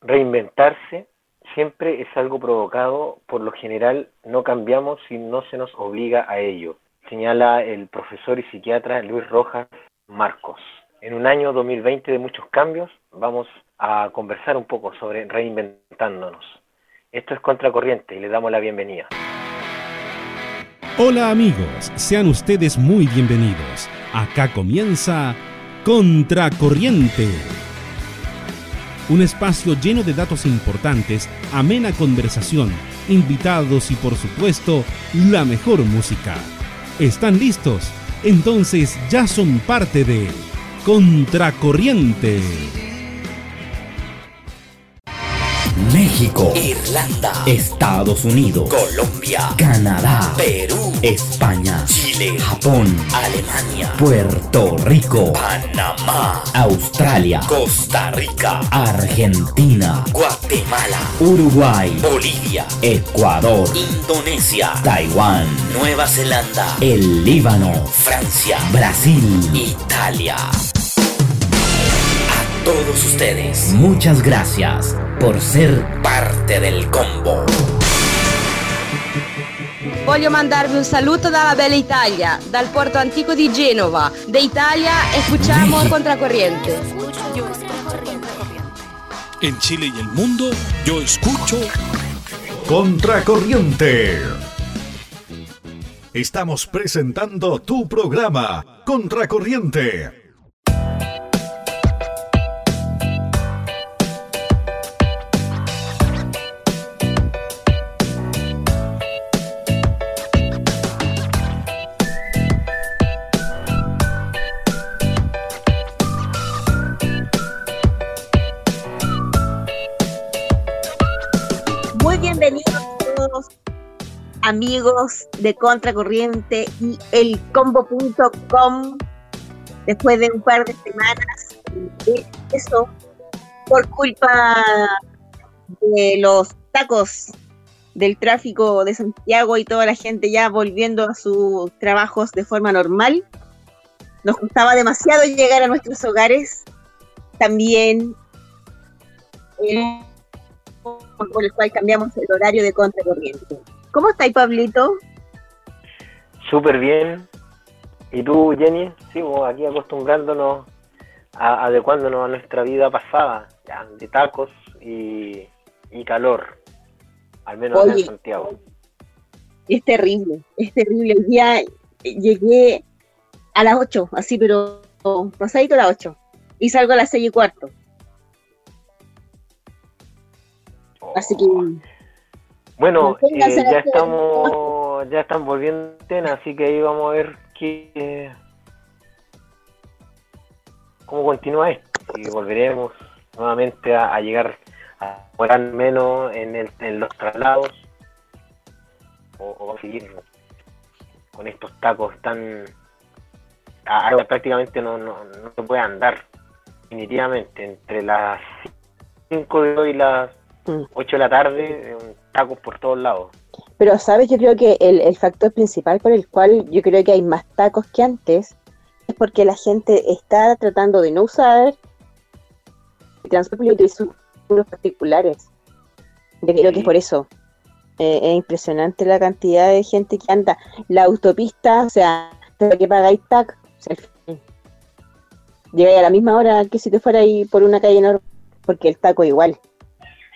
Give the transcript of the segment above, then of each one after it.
reinventarse siempre es algo provocado, por lo general no cambiamos si no se nos obliga a ello, señala el profesor y psiquiatra Luis Rojas Marcos. En un año 2020 de muchos cambios, vamos a conversar un poco sobre reinventándonos. Esto es Contracorriente y le damos la bienvenida. Hola amigos, sean ustedes muy bienvenidos. Acá comienza Contracorriente un espacio lleno de datos importantes, amena conversación, invitados y por supuesto la mejor música. ¿Están listos? Entonces ya son parte de Contracorriente. México, Irlanda, Estados Unidos, Colombia, Canadá, Perú, España, Chile, Japón, Alemania, Puerto Rico, Panamá, Australia, Costa Rica, Argentina, Guatemala, Uruguay, Bolivia, Ecuador, Indonesia, Taiwán, Nueva Zelanda, el Líbano, Francia, Brasil, Italia. Todos ustedes. Muchas gracias por ser parte del combo. Voglio mandarvi un saluto dalla bella Italia, dal porto antico di Genova. De Italia escuchamos Contracorriente. En Chile y el mundo, yo escucho Contracorriente. Estamos presentando tu programa, Contracorriente amigos de Contracorriente y elcombo.com después de un par de semanas eso por culpa de los tacos del tráfico de Santiago y toda la gente ya volviendo a sus trabajos de forma normal. Nos costaba demasiado llegar a nuestros hogares. También por el cual cambiamos el horario de contracorriente. ¿Cómo estáis, Pablito? Súper bien. ¿Y tú, Jenny? Sí, aquí acostumbrándonos, a, adecuándonos a nuestra vida pasada, ya, de tacos y, calor, al menos en Santiago. Es terrible, es terrible. El día llegué a las 8, así, pero pasadito a las 8, y salgo a las 6 y cuarto. Así que oh. Bueno, eh, ya estamos, ya están volviendo así que ahí vamos a ver qué, cómo continúa esto. Y volveremos nuevamente a, llegar a morar menos en, el, en los traslados o, a seguir con estos tacos tan ahora prácticamente no, no, no se puede andar definitivamente entre las 5 de hoy y las 8 mm. de la tarde, un tacos por todos lados. Pero, ¿sabes? Yo creo que el, factor principal por el cual yo creo que hay más tacos que antes es porque la gente está tratando de no usar el transporte y sus particulares. Yo creo que es por eso. Eh, es impresionante la cantidad de gente que anda. La autopista, o sea, que pagáis TAC, o llega a la misma hora que si te fuera ahí por una calle normal, porque el taco igual.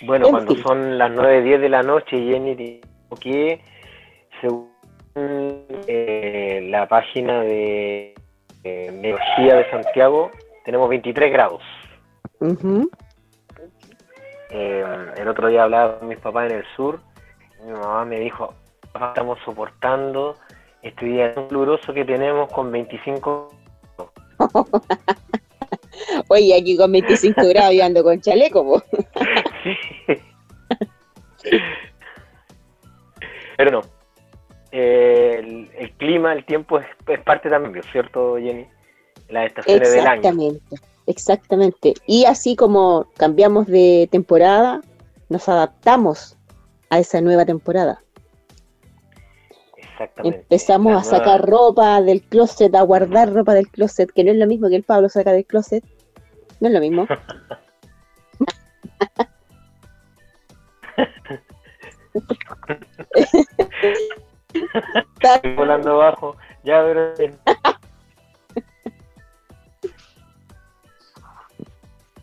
Bueno, cuando son las 9, 10 de la noche, Jenny dijo que según eh, la página de eh, de Santiago, tenemos 23 grados. Eh, el otro día hablaba con mis papás en el sur, mi mamá me dijo, estamos soportando este día tan que tenemos con 25 Oye, aquí con 25 grados y ando con chaleco, Pero no. el, clima, el tiempo es, parte también, ¿cierto, Jenny? Las estaciones del año. Exactamente, exactamente. Y así como cambiamos de temporada, nos adaptamos a esa nueva temporada. Exactamente. Empezamos a sacar ropa del closet, a guardar ropa del closet, que no es lo mismo que el Pablo saca del closet. No es lo mismo. Estoy volando bajo, ya pero...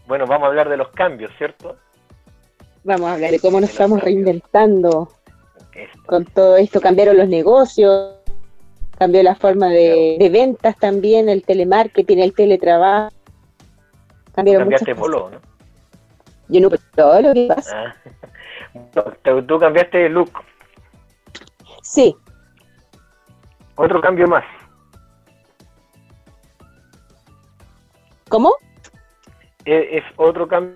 Bueno, vamos a hablar de los cambios, ¿cierto? Vamos a hablar de cómo nos estamos reinventando. Con todo esto cambiaron los negocios, cambió la forma de, ventas también, el telemarketing, el teletrabajo. Cambiaron Cambiaste muchas cosas. polo, ¿no? Yo no, pero todo lo que pasa. Ah. No, tú- Tú cambiaste de look. Sí, Otro cambio más. ¿cómo? Es, es otro cambio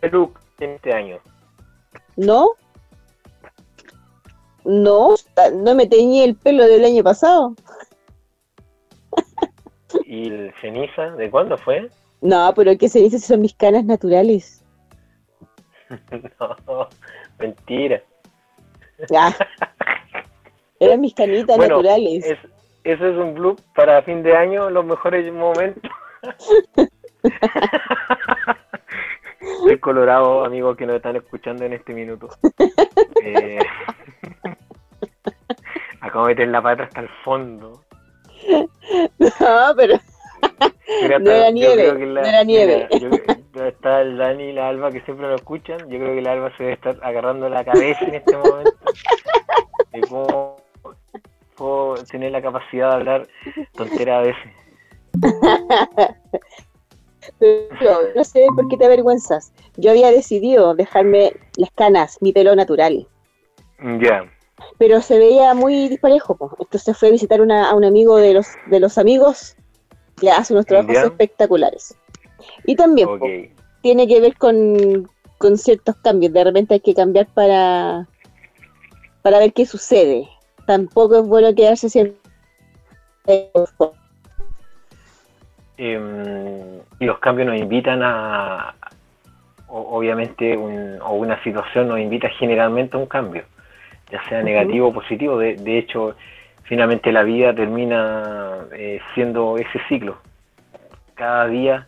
de look en este año. ¿No? No, no me teñí el pelo del año pasado. ¿Y el ceniza? ¿De cuándo fue? No, pero ¿qué si son mis canas naturales? no, mentira. Ah, eran mis canitas Bueno, naturales. Es, eso es un look para fin de año, los mejores momentos. Estoy colorado, amigos que nos están escuchando en este minuto. Eh, acabo de meter la pata hasta el fondo. No, pero Mira, No era nieve, no era nieve. mira, yo- está el Dani y la Alba que siempre me escuchan. Yo creo que la Alba se debe estar agarrando la cabeza en este momento. De cómo puedo tener la capacidad de hablar tontera a veces. Pero no sé por qué te avergüenzas. Yo había decidido dejarme las canas, mi pelo natural, Ya, pero se veía muy disparejo. Entonces fue a visitar una- a un amigo de los, de los amigos que hace unos trabajos espectaculares. Y también tiene que ver con, con ciertos cambios. De repente hay que cambiar para, para ver qué sucede. Tampoco es bueno quedarse siempre. Em, y los cambios nos invitan a, obviamente, un- o una situación nos invita generalmente a un cambio, ya sea negativo o positivo. De, de hecho, finalmente la vida termina eh, siendo ese ciclo. Cada día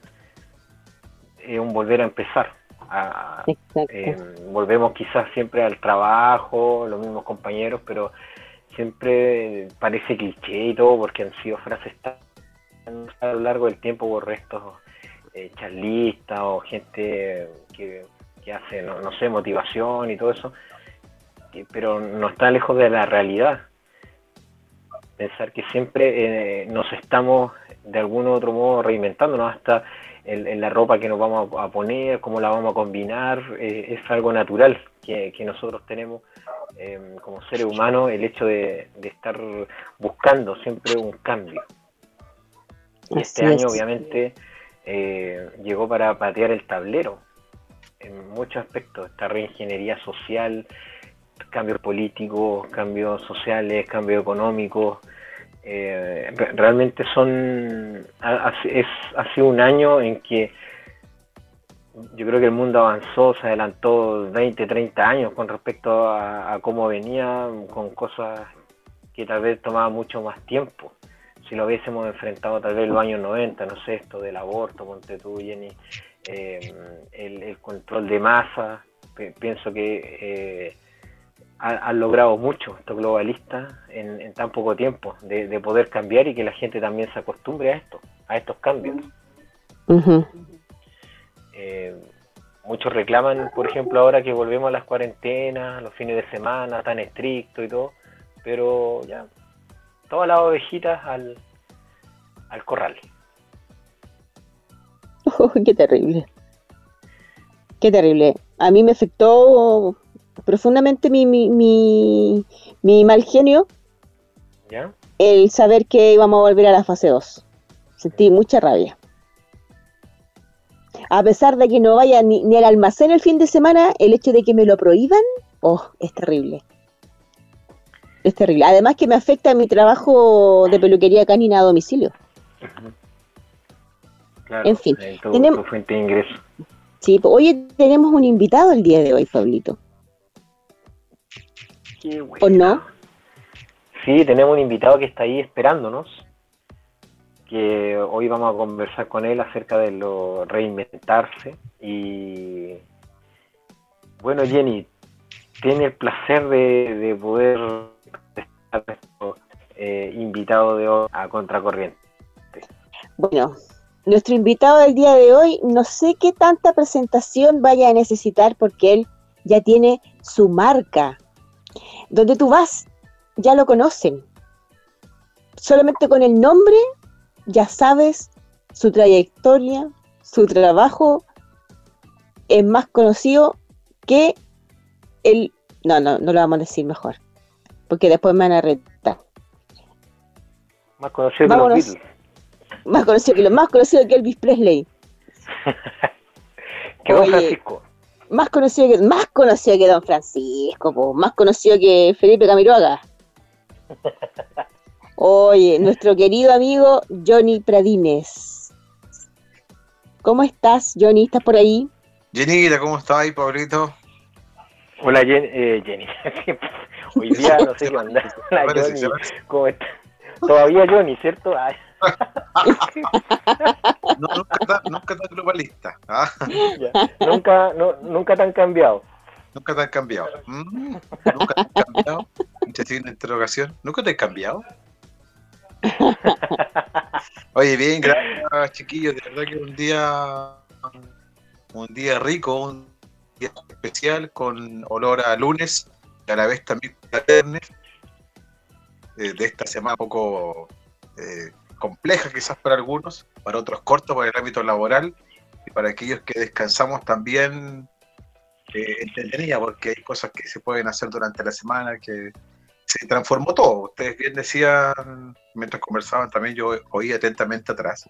es un volver a empezar. a- eh, volvemos quizás siempre al trabajo, los mismos compañeros, pero siempre parece cliché y todo porque han sido frases tan a lo largo del tiempo por restos eh, charlistas o gente que, que hace, no, no sé, motivación y todo eso, que- pero no está lejos de la realidad. Pensar que siempre eh, nos estamos de algún otro modo reinventándonos hasta en, en la ropa que nos vamos a, poner, cómo la vamos a combinar, eh, es algo natural que, que nosotros tenemos eh, como seres humanos, el hecho de, de estar buscando siempre un cambio. Y este Así año es. obviamente eh, llegó para patear el tablero en muchos aspectos, esta reingeniería social, cambios políticos, cambios sociales, cambios económicos. Eh, re- realmente son es, ha sido un año en que yo creo que el mundo avanzó, se adelantó 20, 30 años con respecto a, cómo venía, con cosas que tal vez tomaba mucho más tiempo. Si lo hubiésemos enfrentado tal vez en los años 90, no sé, esto del aborto, ponte tú, Jenny, eh, el, control de masa, pi- pienso que eh, ha- han logrado mucho estos globalistas en, en tan poco tiempo, de, de poder cambiar y que la gente también se acostumbre a esto, a estos cambios. Eh, muchos reclaman, por ejemplo, ahora que volvemos a las cuarentenas, los fines de semana, tan estricto y todo, pero ya, todas las ovejitas al, al corral. Oh, qué terrible. Qué terrible. A mí me afectó profundamente mi, mi, mi, mi mal genio ¿Ya? el saber que íbamos a volver a la fase 2. Sentí mucha rabia. A pesar de que no vaya ni, ni al almacén el fin de semana, el hecho de que me lo prohíban, oh, es terrible. Es terrible. Además que me afecta mi trabajo de peluquería canina a domicilio. Claro, En fin, tu, tenemos- tu fuente de ingreso. Sí, pues, oye, tenemos un invitado el día de hoy, Pablito. Qué ¿O no? Sí, tenemos un invitado que está ahí esperándonos, que hoy vamos a conversar con él acerca de lo reinventarse. Y bueno, Jenny, tiene el placer de, de poder estar eh, invitado de hoy a Contracorriente? Bueno, nuestro invitado del día de hoy, no sé qué tanta presentación vaya a necesitar porque él ya tiene su marca. Donde tú vas, ya lo conocen. Solamente con el nombre ya sabes su trayectoria, su trabajo es más conocido que el... No, no, no lo vamos a decir mejor, porque después me van a retar. Más conocido Vámonos. que los Beatles. Más conocido que lo más conocido que Elvis Presley. Que Don Oye. Francisco. Más conocido que, más conocido que Don Francisco, po, más conocido que Felipe Camiroaga. Oye, nuestro querido amigo Johnny Pradines. ¿Cómo estás, Johnny? ¿Estás por ahí? Jenita, ¿cómo estás ahí, Pablito? Hola Jen- eh, Jenny. Hoy día no sé qué onda. Hola Parece, Johnny. ¿Cómo estás? Todavía Johnny, ¿cierto? Ay, No, nunca, tan, nunca tan globalista. ¿ah? ya. Nunca, no, nunca te han cambiado. Nunca te han cambiado. Mm, Nunca te han cambiado. De interrogación. ¿Nunca te han cambiado? Oye, bien, gracias, chiquillos. De verdad que un día, un día rico, un día especial con olor a lunes, y a la vez también a viernes. eh, de esta semana un poco eh, compleja quizás para algunos, para otros cortos por el ámbito laboral y para aquellos que descansamos también eh, entretenida porque hay cosas que se pueden hacer durante la semana que se transformó todo. Ustedes bien decían, mientras conversaban también yo oí atentamente atrás,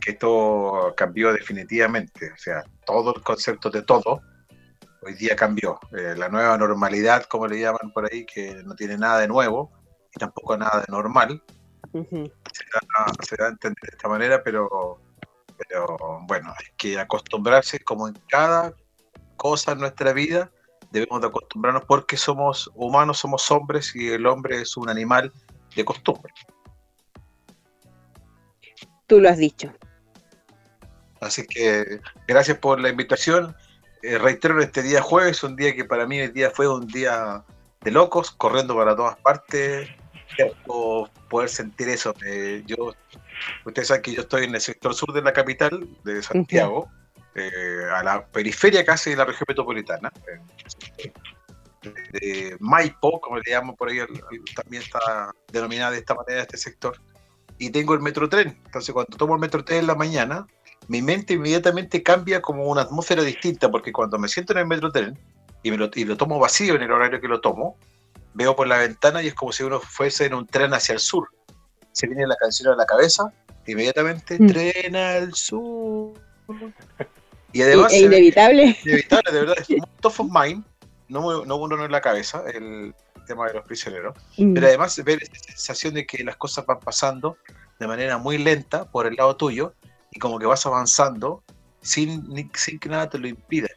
que esto cambió definitivamente. O sea, todo el concepto de todo hoy día cambió. Eh, la nueva normalidad, como le llaman por ahí, que no tiene nada de nuevo y tampoco nada de normal, Ujú. se da, se da a entender de esta manera, pero, pero bueno, hay que acostumbrarse como en cada cosa en nuestra vida, debemos de acostumbrarnos porque somos humanos, somos hombres y el hombre es un animal de costumbre. Tú lo has dicho. Así que gracias por la invitación. Eh, reitero, este día jueves, un día que para mí el día fue un día de locos, corriendo para todas partes. Cierto, poder sentir eso. Eh, yo, ustedes saben que yo estoy en el sector sur de la capital, de Santiago, eh, a la periferia casi de la región metropolitana. eh, de Maipo, como le llaman por ahí, también está denominada de esta manera este sector. Y tengo el metrotren. Entonces, cuando tomo el metrotren en la mañana, mi mente inmediatamente cambia como una atmósfera distinta, porque cuando me siento en el metrotren y, me lo, y lo tomo vacío en el horario que lo tomo, veo por la ventana y es como si uno fuese en un tren hacia el sur. Se viene la canción a la cabeza, inmediatamente, Mm. tren al sur. Y además, E- inevitable. inevitable, de verdad, es un top of mind, no, no uno en la cabeza, el tema de los prisioneros. Mm. Pero además ver esa sensación de que las cosas van pasando de manera muy lenta por el lado tuyo y como que vas avanzando sin, sin que nada te lo impida.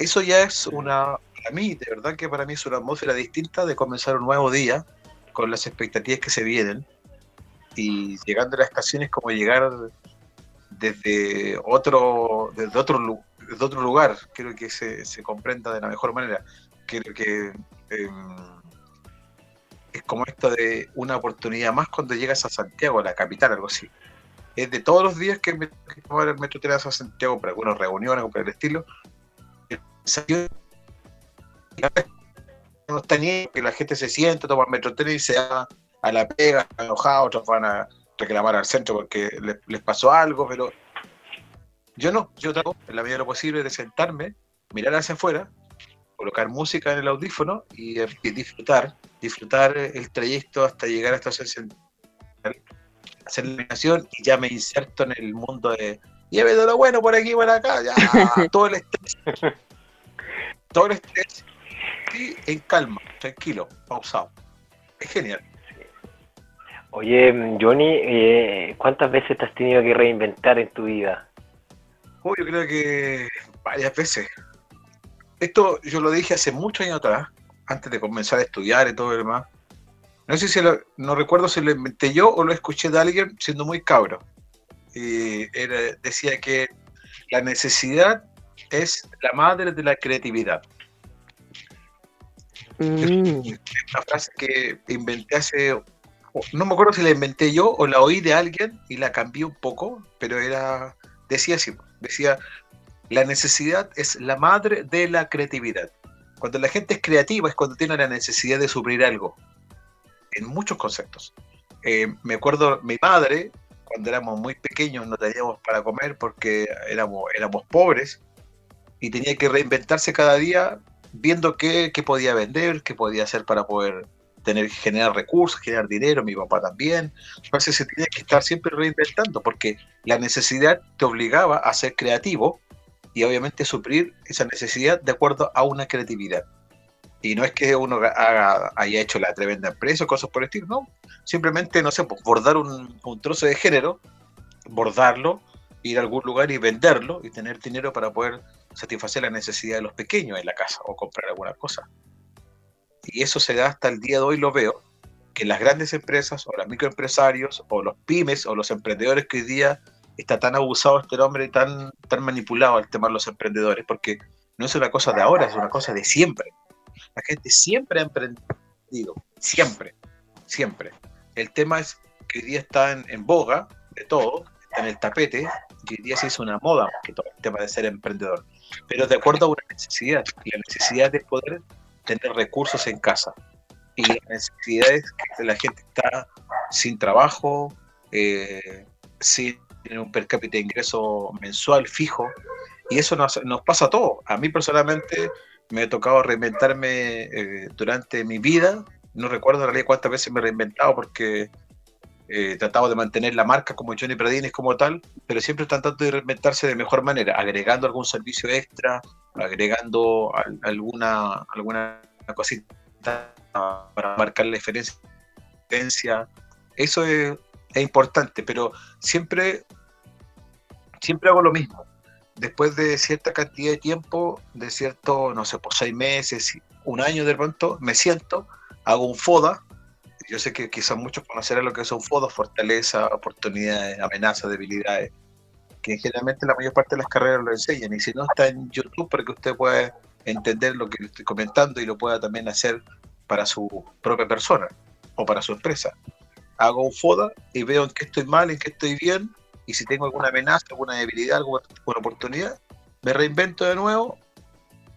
Eso ya es una, para mí, de verdad que para mí es una atmósfera distinta de comenzar un nuevo día con las expectativas que se vienen y llegando a las estaciones como llegar desde otro, desde otro, desde otro lugar, creo que se, se comprenda de la mejor manera. Creo que em, es como esto de una oportunidad más cuando llegas a Santiago, a la capital, algo así. Es de todos los días que me que el metro a Santiago para algunas reuniones o por el estilo. No está ni que la gente se siente, toma el metro y se va a la pega, enojados, otros van a reclamar al centro porque les, les pasó algo, pero yo no, yo trato en la medida de lo posible de sentarme, mirar hacia afuera, colocar música en el audífono y, y disfrutar, disfrutar el trayecto hasta llegar a esta estación central, hacer la eliminación y ya me inserto en el mundo de lleve de lo bueno por aquí por acá, ya todo el estrés, todo el estrés en calma, tranquilo, pausado. Es genial. Oye, Johnny, eh, ¿cuántas veces te has tenido que reinventar en tu vida? Oh, yo creo que varias veces. Esto yo lo dije hace muchos años atrás, antes de comenzar a estudiar y todo lo demás. No sé si lo- no recuerdo si lo inventé yo o lo escuché de alguien siendo muy cabro. Y era- decía que la necesidad es la madre de la creatividad. Mm. Una frase que inventé hace no me acuerdo si la inventé yo o la oí de alguien y la cambié un poco, pero era, decía así, decía, la necesidad es la madre de la creatividad. Cuando la gente es creativa es cuando tiene la necesidad de suplir algo, en muchos conceptos. Eh, me acuerdo, mi madre, cuando éramos muy pequeños, no teníamos para comer porque éramos, éramos pobres y tenía que reinventarse cada día viendo qué, qué podía vender, qué podía hacer para poder tener generar recursos, generar dinero, mi papá también. Entonces se tenía que estar siempre reinventando porque la necesidad te obligaba a ser creativo y obviamente suplir esa necesidad de acuerdo a una creatividad. Y no es que uno haya hecho la tremenda empresa o cosas por el estilo, no. Simplemente, no sé, pues, bordar un, un trozo de género, bordarlo, ir a algún lugar y venderlo y tener dinero para poder satisfacer la necesidad de los pequeños en la casa o comprar alguna cosa y eso se da hasta el día de hoy, lo veo, que las grandes empresas o los microempresarios o los pymes o los emprendedores que hoy día está tan abusado este nombre y tan, tan manipulado el tema de los emprendedores, porque no es una cosa de ahora, es una cosa de siempre. La gente siempre ha emprendido, siempre, siempre. El tema es que hoy día está en, boga de todo, en el tapete, y hoy día se hizo una moda que todo el tema de ser emprendedor, pero de acuerdo a una necesidad, la necesidad de poder tener recursos en casa. Y la necesidad es que la gente está sin trabajo, eh, sin un per cápita de ingreso mensual fijo, y eso nos, nos pasa a todos. A mí personalmente me ha tocado reinventarme eh, durante mi vida. No recuerdo en realidad cuántas veces me he reinventado porque eh, he tratado de mantener la marca como Johnny Pradines como tal, pero siempre tratando de reinventarse de mejor manera, agregando algún servicio extra, agregando alguna, alguna cosita para marcar la diferencia. Eso es, importante, pero siempre, siempre hago lo mismo. Después de cierta cantidad de tiempo, de cierto, no sé, por seis meses, un año de pronto, me siento, hago un FODA. Yo sé que quizás muchos conocerán lo que son FODA, fortaleza, oportunidades, amenazas, debilidades que generalmente la mayor parte de las carreras lo enseñan. Y si no, está en YouTube para que usted pueda entender lo que estoy comentando y lo pueda también hacer para su propia persona o para su empresa. Hago un FODA y veo en qué estoy mal, en qué estoy bien, y si tengo alguna amenaza, alguna debilidad, alguna, oportunidad, me reinvento de nuevo,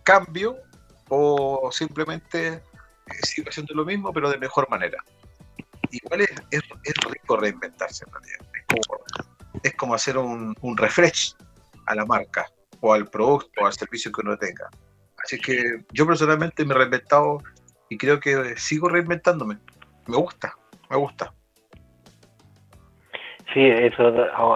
cambio o simplemente eh, sigo haciendo lo mismo, pero de mejor manera. Igual es, es, rico reinventarse en realidad. Es como, es como hacer un, un, refresh a la marca o al producto o al servicio que uno tenga. Así que yo personalmente me he reinventado y creo que sigo reinventándome. Me gusta, me gusta. Sí, eso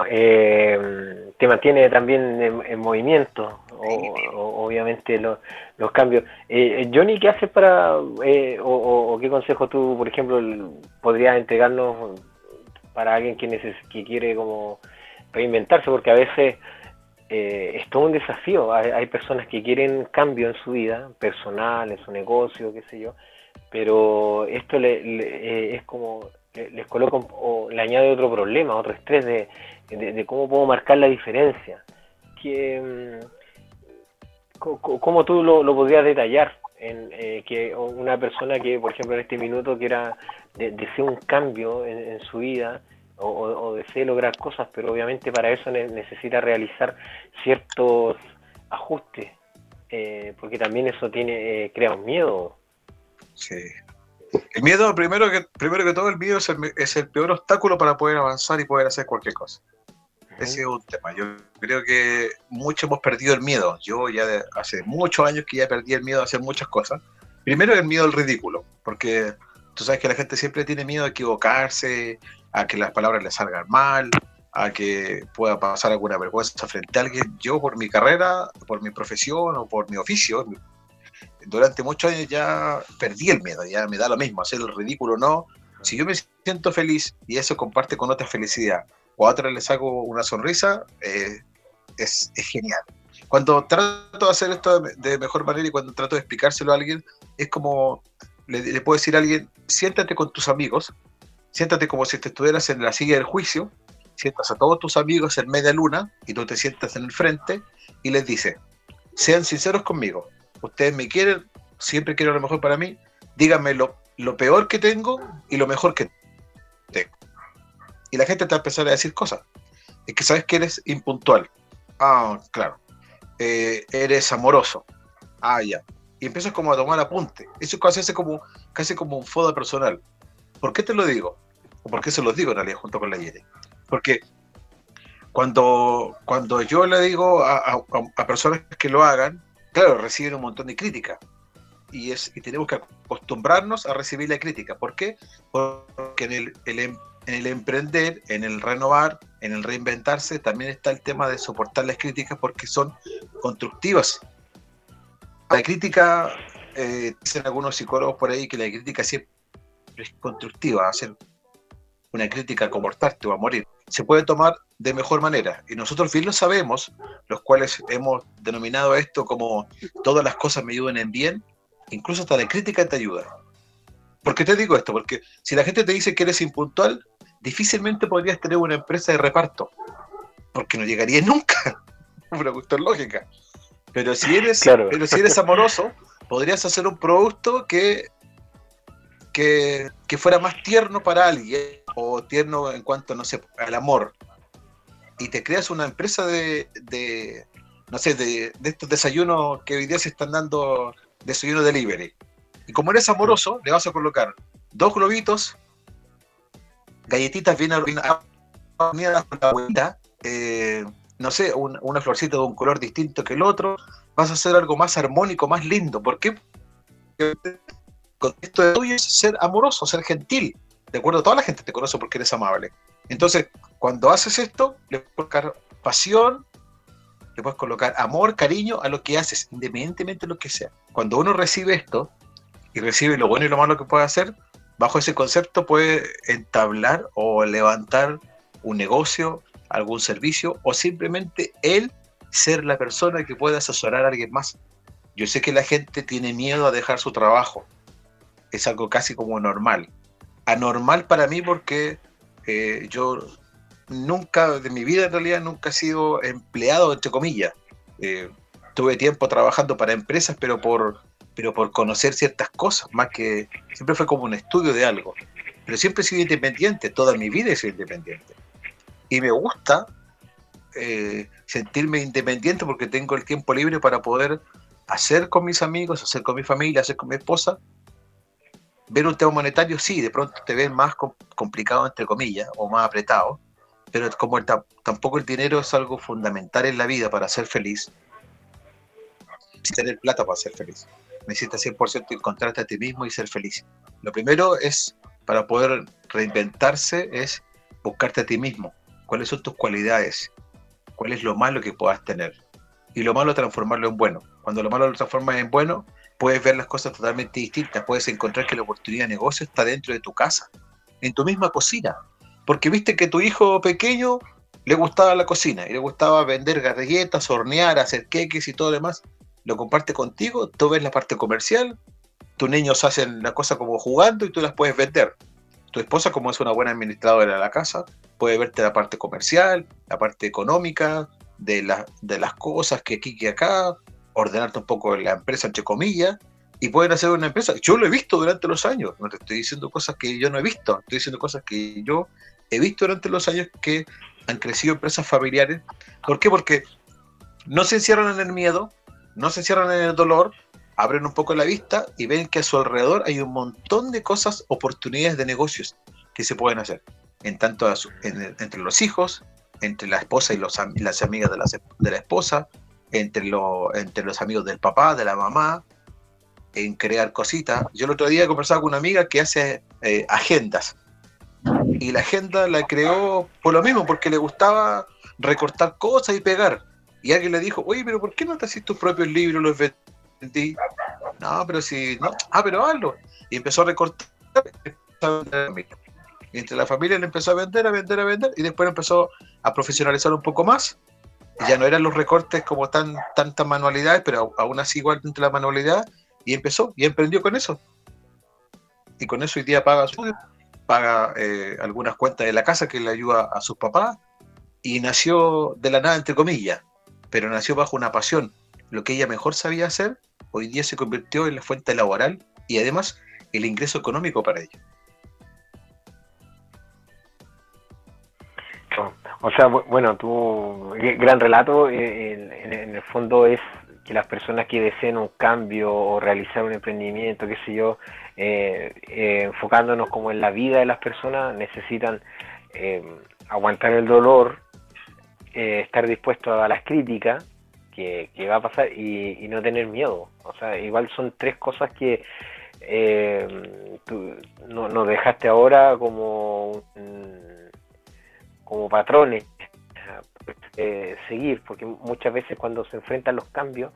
eh, te mantiene también en, movimiento, o, obviamente los cambios. Eh, Johnny, ¿qué haces para, eh, o, qué consejo tú, por ejemplo, podrías entregarnos para alguien que, neces que quiere como reinventarse? Porque a veces eh, es todo un desafío. Hay, personas que quieren cambio en su vida, personal, en su negocio, qué sé yo, pero esto le, eh, es como les coloca o le añade otro problema, otro estrés de, cómo puedo marcar la diferencia. Que, mm, ¿Cómo tú lo, podrías detallar? En, eh, que una persona que, por ejemplo, en este minuto quiera desea un cambio en su vida, o, desee lograr cosas, pero obviamente para eso necesita realizar ciertos ajustes, eh, porque también eso tiene eh, crea un miedo. Sí. El miedo, primero que, primero que todo, el miedo es el, peor obstáculo para poder avanzar y poder hacer cualquier cosa. Ese es un tema. Yo creo que muchos hemos perdido el miedo. Yo ya hace muchos años que ya perdí el miedo a hacer muchas cosas. Primero el miedo al ridículo, porque tú sabes que la gente siempre tiene miedo a equivocarse, a que las palabras le salgan mal, a que pueda pasar alguna vergüenza frente a alguien. Yo por mi carrera, por mi profesión o por mi oficio, durante muchos años ya perdí el miedo, ya me da lo mismo, hacer el ridículo o no. Si yo me siento feliz y eso comparte con otra felicidad, o a otra les hago una sonrisa, eh, es, es, genial. Cuando trato de hacer esto de mejor manera y cuando trato de explicárselo a alguien, es como le, le puedo decir a alguien, siéntate con tus amigos siéntate como si te estuvieras en la silla del juicio, sientas a todos tus amigos en media luna y tú te sientas en el frente y les dices, sean sinceros conmigo, ustedes me quieren, siempre quiero lo mejor para mí, díganme lo, peor que tengo y lo mejor que Y la gente te va a a decir cosas. Es que sabes que eres impuntual. Ah, claro. Eh, eres amoroso. Ah, ya. Y empiezas como a tomar apunte. Eso es casi como, casi como un foda personal. ¿Por qué te lo digo? ¿O por qué se los digo en realidad junto con la Yere? Porque cuando, cuando yo le digo a, personas que lo hagan, claro, reciben un montón de crítica. Y, es, y tenemos que acostumbrarnos a recibir la crítica. ¿Por qué? Porque en el, en el emprender, en el renovar, en el reinventarse, también está el tema de soportar las críticas porque son constructivas. La crítica, eh, dicen algunos psicólogos por ahí que la crítica siempre es constructiva, hacer una crítica a comportarte o a morir, se puede tomar de mejor manera. Y nosotros bien lo sabemos, los cuales hemos denominado esto como todas las cosas me ayudan en bien, incluso hasta la crítica te ayuda. ¿Por qué te digo esto? Porque si la gente te dice que eres impuntual, difícilmente podrías tener una empresa de reparto, porque no llegaría nunca. una cuestión lógica. Pero si eres, pero si eres amoroso, podrías hacer un producto que que, fuera más tierno para alguien, o tierno en cuanto, no sé, al amor, y te creas una empresa de, de no sé, de, estos desayunos que hoy día se están dando, desayuno delivery. Y como eres amoroso, le vas a colocar dos globitos, galletitas bien arruinadas con la abuelita, eh, no sé, una florcita de un color distinto que el otro, vas a hacer algo más armónico, más lindo. ¿Por qué? esto de tuyo es ser amoroso, ser gentil. De acuerdo, toda la gente te conoce porque eres amable. Entonces, cuando haces esto, le puedes colocar pasión, le puedes colocar amor, cariño a lo que haces, independientemente de lo que sea. Cuando uno recibe esto y recibe lo bueno y lo malo que puede hacer, bajo ese concepto puede entablar o levantar un negocio, algún servicio o simplemente él ser la persona que pueda asesorar a alguien más. Yo sé que la gente tiene miedo a dejar su trabajo, es algo casi como normal. Anormal para mí porque eh, yo nunca, de mi vida en realidad, nunca he sido empleado, entre comillas. Eh, tuve tiempo trabajando para empresas, pero por, pero por conocer ciertas cosas, más que siempre fue como un estudio de algo. Pero siempre he sido independiente, toda mi vida he sido independiente. Y me gusta eh, sentirme independiente porque tengo el tiempo libre para poder hacer con mis amigos, hacer con mi familia, hacer con mi esposa ver un tema monetario, sí, de pronto te ves más complicado, entre comillas, o más apretado, pero como tampoco el dinero es algo fundamental en la vida para ser feliz, tener plata para ser feliz. Necesitas 100% encontrarte a ti mismo y ser feliz. Lo primero es, para poder reinventarse, es buscarte a ti mismo. ¿Cuáles son tus cualidades? ¿Cuál es lo malo que puedas tener? Y lo malo transformarlo en bueno. Cuando lo malo lo transformas en bueno, puedes ver las cosas totalmente distintas, puedes encontrar que la oportunidad de negocio está dentro de tu casa, en tu misma cocina, porque viste que tu hijo pequeño le gustaba la cocina y le gustaba vender galletas, hornear, hacer queques y todo lo demás, lo comparte contigo, tú ves la parte comercial, tus niños hacen la cosa como jugando y tú las puedes vender. Tu esposa, como es una buena administradora de la casa, puede verte la parte comercial, la parte económica, de, de las cosas que aquí que acá, ordenarte un poco la empresa, entre comillas, y pueden hacer una empresa. Yo lo he visto durante los años, no te estoy diciendo cosas que yo no he visto, estoy diciendo cosas que yo he visto durante los años que han crecido empresas familiares. ¿Por qué? Porque no se encierran en el miedo, no se encierran en el dolor, abren un poco la vista y ven que a su alrededor hay un montón de cosas, oportunidades de negocios que se pueden hacer, en tanto entre los hijos, entre la esposa y los, las amigas de la, de la esposa, entre, entre los amigos del papá, de la mamá, en crear cositas. Yo el otro día conversaba con una amiga que hace eh, agendas. Y la agenda la creó por lo mismo, porque le gustaba recortar cosas y pegar. Y alguien le dijo, oye, pero ¿por qué no te haces tus propios libros, los vendí? No, pero si, no, ah, pero hazlo. Y empezó a recortar. Entre la familia le empezó a vender, a vender, a vender, y después empezó a profesionalizar un poco más ya no eran los recortes como tan tantas manualidades, pero aún así igual entre la manualidad, y empezó, y emprendió con eso. Y con eso hoy día paga su paga eh, algunas cuentas de la casa que le ayuda a sus papás, y nació de la nada, entre comillas, pero nació bajo una pasión. Lo que ella mejor sabía hacer, hoy día se convirtió en la fuente laboral y además el ingreso económico para ella. O sea, bueno, tu gran relato eh, en, el fondo es que las personas que deseen un cambio o realizar un emprendimiento, qué sé yo, eh, eh, enfocándonos como en la vida de las personas, necesitan aguantar el dolor, estar dispuestos a las críticas que, va a pasar y, no tener miedo. O sea, igual son tres cosas que tú, no, nos dejaste ahora como como patrones eh, seguir, porque muchas veces cuando se enfrentan los cambios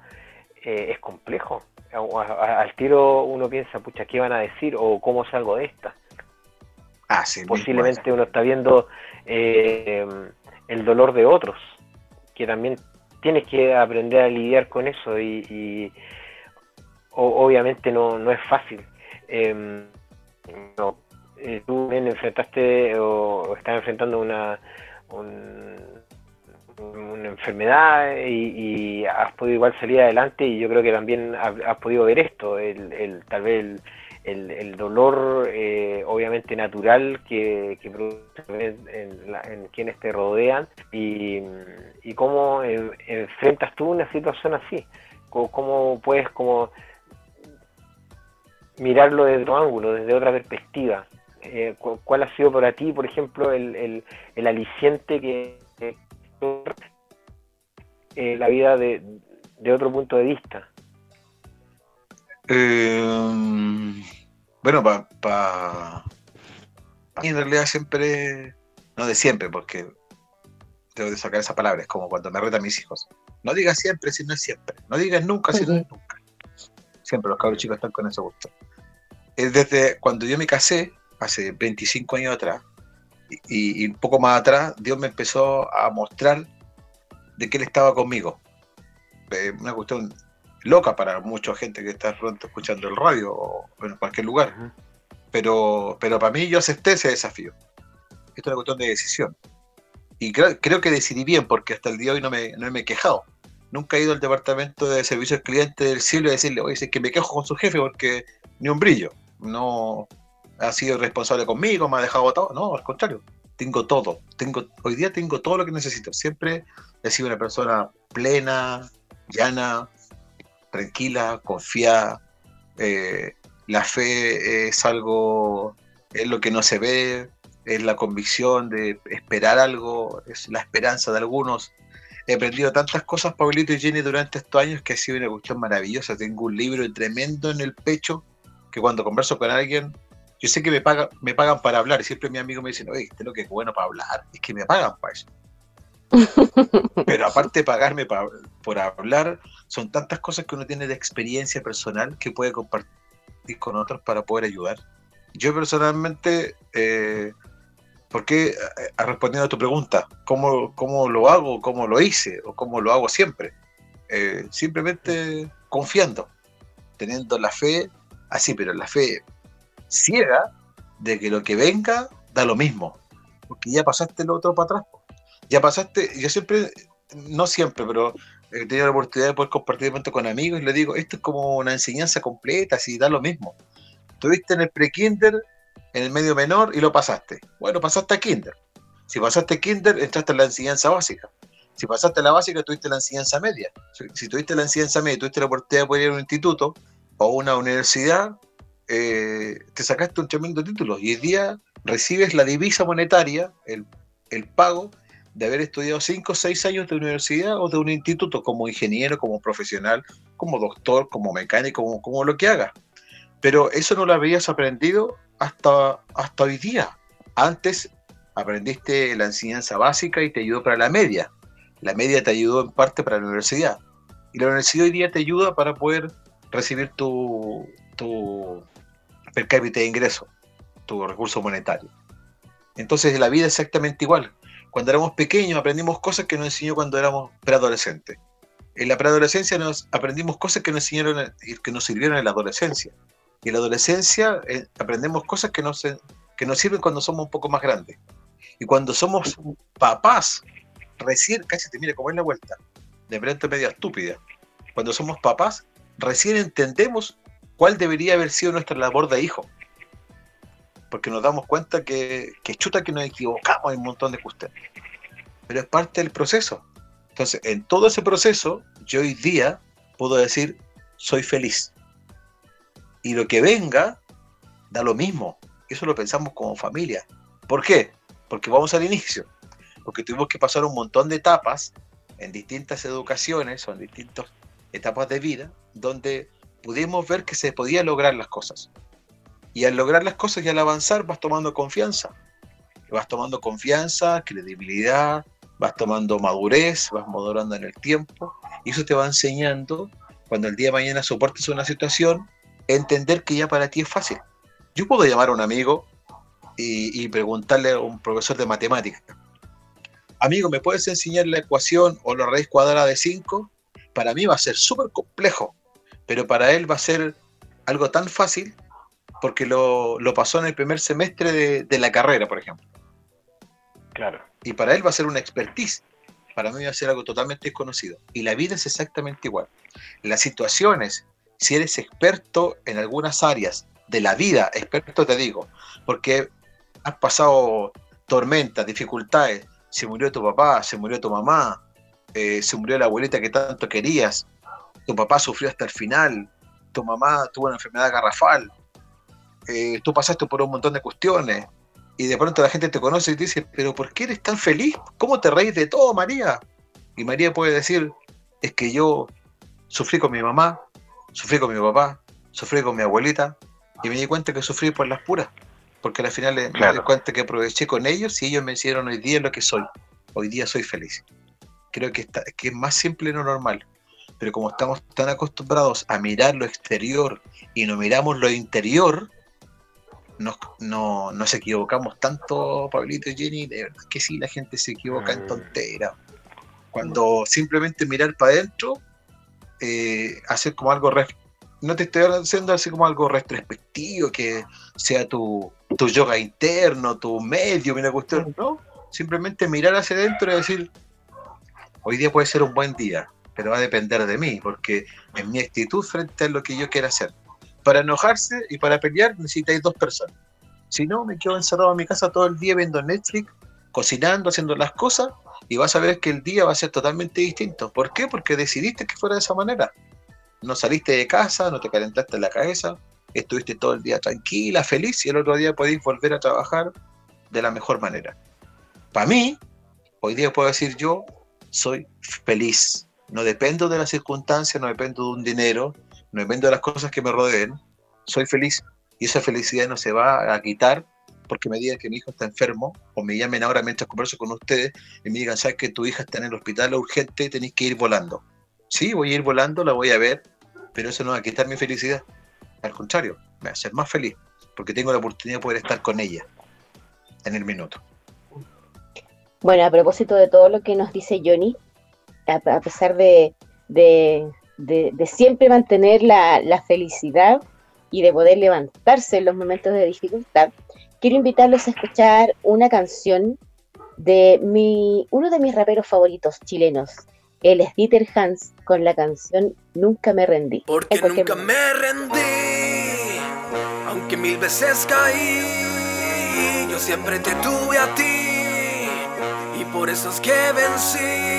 eh, es complejo. al tiro uno piensa, pucha, ¿qué van a decir? o cómo salgo de esta. Ah, Posiblemente uno está viendo eh, el dolor de otros, que también tienes que aprender a lidiar con eso y, obviamente no, no es fácil. Em, no, eh, tú también enfrentaste o, estás enfrentando una, una enfermedad y, has podido igual salir adelante y yo creo que también has, podido ver esto, el, tal vez el, dolor eh, obviamente natural que, produce en, quienes te rodean y, cómo enfrentas tú una situación así, cómo, cómo puedes como mirarlo desde otro ángulo, desde otra perspectiva. Eh, ¿cuál ha sido para ti, por ejemplo, el, aliciente que, eh, la vida de, otro punto de vista? Eh, bueno, para pa, en realidad siempre, no de siempre, porque tengo que sacar esa palabra, es como cuando me retan mis hijos. No digas siempre si no es siempre, no digas nunca si no es nunca. Siempre los cabros chicos están con ese gusto. Desde cuando yo me casé, hace 25 años atrás, y, un poco más atrás, Dios me empezó a mostrar de que Él estaba conmigo. Eh, una cuestión loca para mucha gente que está pronto escuchando el radio o en cualquier lugar. pero, pero para mí yo acepté ese desafío. Esto es una cuestión de decisión. Y creo, creo que decidí bien porque hasta el día de hoy no me, no me he quejado. Nunca he ido al departamento de servicio al cliente del cielo y decirle, oye, es que me quejo con su jefe porque ni un brillo. No, ha sido responsable conmigo, me ha dejado todo. No, al contrario, tengo todo. Tengo, hoy día tengo todo lo que necesito. Siempre he sido una persona plena, llana, tranquila, confiada. Eh, la fe es algo, es lo que no se ve, es la convicción de esperar algo, es la esperanza de algunos. He aprendido tantas cosas, Pablito y Jenny, durante estos años que ha sido una cuestión maravillosa. Tengo un libro tremendo en el pecho que cuando converso con alguien yo sé que me pagan, me pagan para hablar, siempre mi amigo me dice, oye, este es lo que es bueno para hablar, es que me pagan para eso. Pero aparte de pagarme por hablar, son tantas cosas que uno tiene de experiencia personal que puede compartir con otros para poder ayudar. Yo personalmente, eh, ¿por qué, eh, respondiendo a tu pregunta, ¿cómo, ¿cómo, lo hago, cómo lo hice o cómo lo hago siempre? Eh, simplemente confiando, teniendo la fe, así, pero la fe ciega de que lo que venga da lo mismo, porque ya pasaste lo otro para atrás. Ya pasaste, yo siempre, no siempre, pero he tenido la oportunidad de poder compartir con amigos y le digo, esto es como una enseñanza completa, así da lo mismo. Tuviste en el pre-kinder, en el medio menor y lo pasaste. Bueno, pasaste a kinder. Si pasaste kinder, entraste en la enseñanza básica. Si pasaste a la básica, tuviste la enseñanza media. Si, tuviste la enseñanza media, tuviste la oportunidad de poder ir a un instituto o una universidad, eh, te sacaste un tremendo título y hoy día recibes la divisa monetaria, el, pago de haber estudiado 5 o 6 años de universidad o de un instituto como ingeniero, como profesional, como doctor, como mecánico, como, lo que haga. Pero eso no lo habías aprendido hasta, hasta hoy día. Antes aprendiste la enseñanza básica y te ayudó para la media. La media te ayudó en parte para la universidad. Y la universidad hoy día te ayuda para poder recibir tu, tu, per cápita de ingreso, tu recurso monetario. Entonces la vida es exactamente igual. Cuando éramos pequeños aprendimos cosas que nos enseñó cuando éramos preadolescentes. En la preadolescencia nos aprendimos cosas que nos enseñaron que nos sirvieron en la adolescencia. Y en la adolescencia eh, aprendemos cosas que nos, que nos sirven cuando somos un poco más grandes. Y cuando somos papás, recién, casi te mira cómo es la vuelta, de frente media estúpida. Cuando somos papás, recién entendemos cuál debería haber sido nuestra labor de hijo. Porque nos damos cuenta que, que chuta que nos equivocamos en un montón de cuestiones. pero es parte del proceso. Entonces, en todo ese proceso, yo hoy día puedo decir, soy feliz. Y lo que venga, da lo mismo. Eso lo pensamos como familia. ¿Por qué? Porque vamos al inicio. Porque tuvimos que pasar un montón de etapas en distintas educaciones o en distintas etapas de vida donde pudimos ver que se podían lograr las cosas. Y al lograr las cosas y al avanzar vas tomando confianza. Vas tomando confianza, credibilidad, vas tomando madurez, vas madurando en el tiempo. Y eso te va enseñando, cuando el día de mañana soportes una situación, entender que ya para ti es fácil. Yo puedo llamar a un amigo y, y preguntarle a un profesor de matemáticas, amigo, ¿me puedes enseñar la ecuación o la raíz cuadrada de 5? Para mí va a ser súper complejo, pero para él va a ser algo tan fácil porque lo, lo pasó en el primer semestre de, de, la carrera, por ejemplo. Claro. Y para él va a ser una expertise. Para mí va a ser algo totalmente desconocido. Y la vida es exactamente igual. Las situaciones, si eres experto en algunas áreas de la vida, experto te digo, porque has pasado tormentas, dificultades, se murió tu papá, se murió tu mamá, eh, se murió la abuelita que tanto querías, tu papá sufrió hasta el final, tu mamá tuvo una enfermedad garrafal, eh, tú pasaste por un montón de cuestiones y de pronto la gente te conoce y te dice, pero ¿por qué eres tan feliz? ¿Cómo te reís de todo, María? Y María puede decir, es que yo sufrí con mi mamá, sufrí con mi papá, sufrí con mi abuelita y me di cuenta que sufrí por las puras, porque al final claro. me di cuenta que aproveché con ellos y ellos me hicieron hoy día lo que soy. Hoy día soy feliz. Creo que, está, que es más simple y no normal. Pero como estamos tan acostumbrados a mirar lo exterior y no miramos lo interior, nos, no, nos equivocamos tanto, Pablito y Jenny, de verdad que sí, la gente se equivoca en tontera. Cuando simplemente mirar para adentro, eh, hacer como algo, no te estoy haciendo así como algo retrospectivo, que sea tu, tu yoga interno, tu medio, una cuestión, no, simplemente mirar hacia adentro y decir, hoy día puede ser un buen día, pero va a depender de mí, porque en mi actitud frente a lo que yo quiera hacer. Para enojarse y para pelear necesitáis dos personas. Si no, me quedo encerrado en mi casa todo el día viendo Netflix, cocinando, haciendo las cosas, y vas a ver que el día va a ser totalmente distinto. ¿Por qué? Porque decidiste que fuera de esa manera. No saliste de casa, no te calentaste la cabeza, estuviste todo el día tranquila, feliz, y el otro día podéis volver a trabajar de la mejor manera. Para mí, hoy día puedo decir yo, soy feliz. No dependo de las circunstancias, no dependo de un dinero, no dependo de las cosas que me rodeen. Soy feliz y esa felicidad no se va a quitar porque me digan que mi hijo está enfermo o me llamen ahora mientras converso con ustedes y me digan, sabes que tu hija está en el hospital urgente, tenéis que ir volando. Sí, voy a ir volando, la voy a ver, pero eso no va a quitar mi felicidad. Al contrario, me va a hacer más feliz porque tengo la oportunidad de poder estar con ella en el minuto. Bueno, a propósito de todo lo que nos dice Johnny, a, a pesar de, de, de, de, siempre mantener la, la, felicidad y de poder levantarse en los momentos de dificultad, quiero invitarlos a escuchar una canción de mi, uno de mis raperos favoritos chilenos. Él es Dieter Hans con la canción Nunca me rendí. Porque nunca me rendí, aunque mil veces caí, yo siempre te tuve a ti y por eso es que vencí.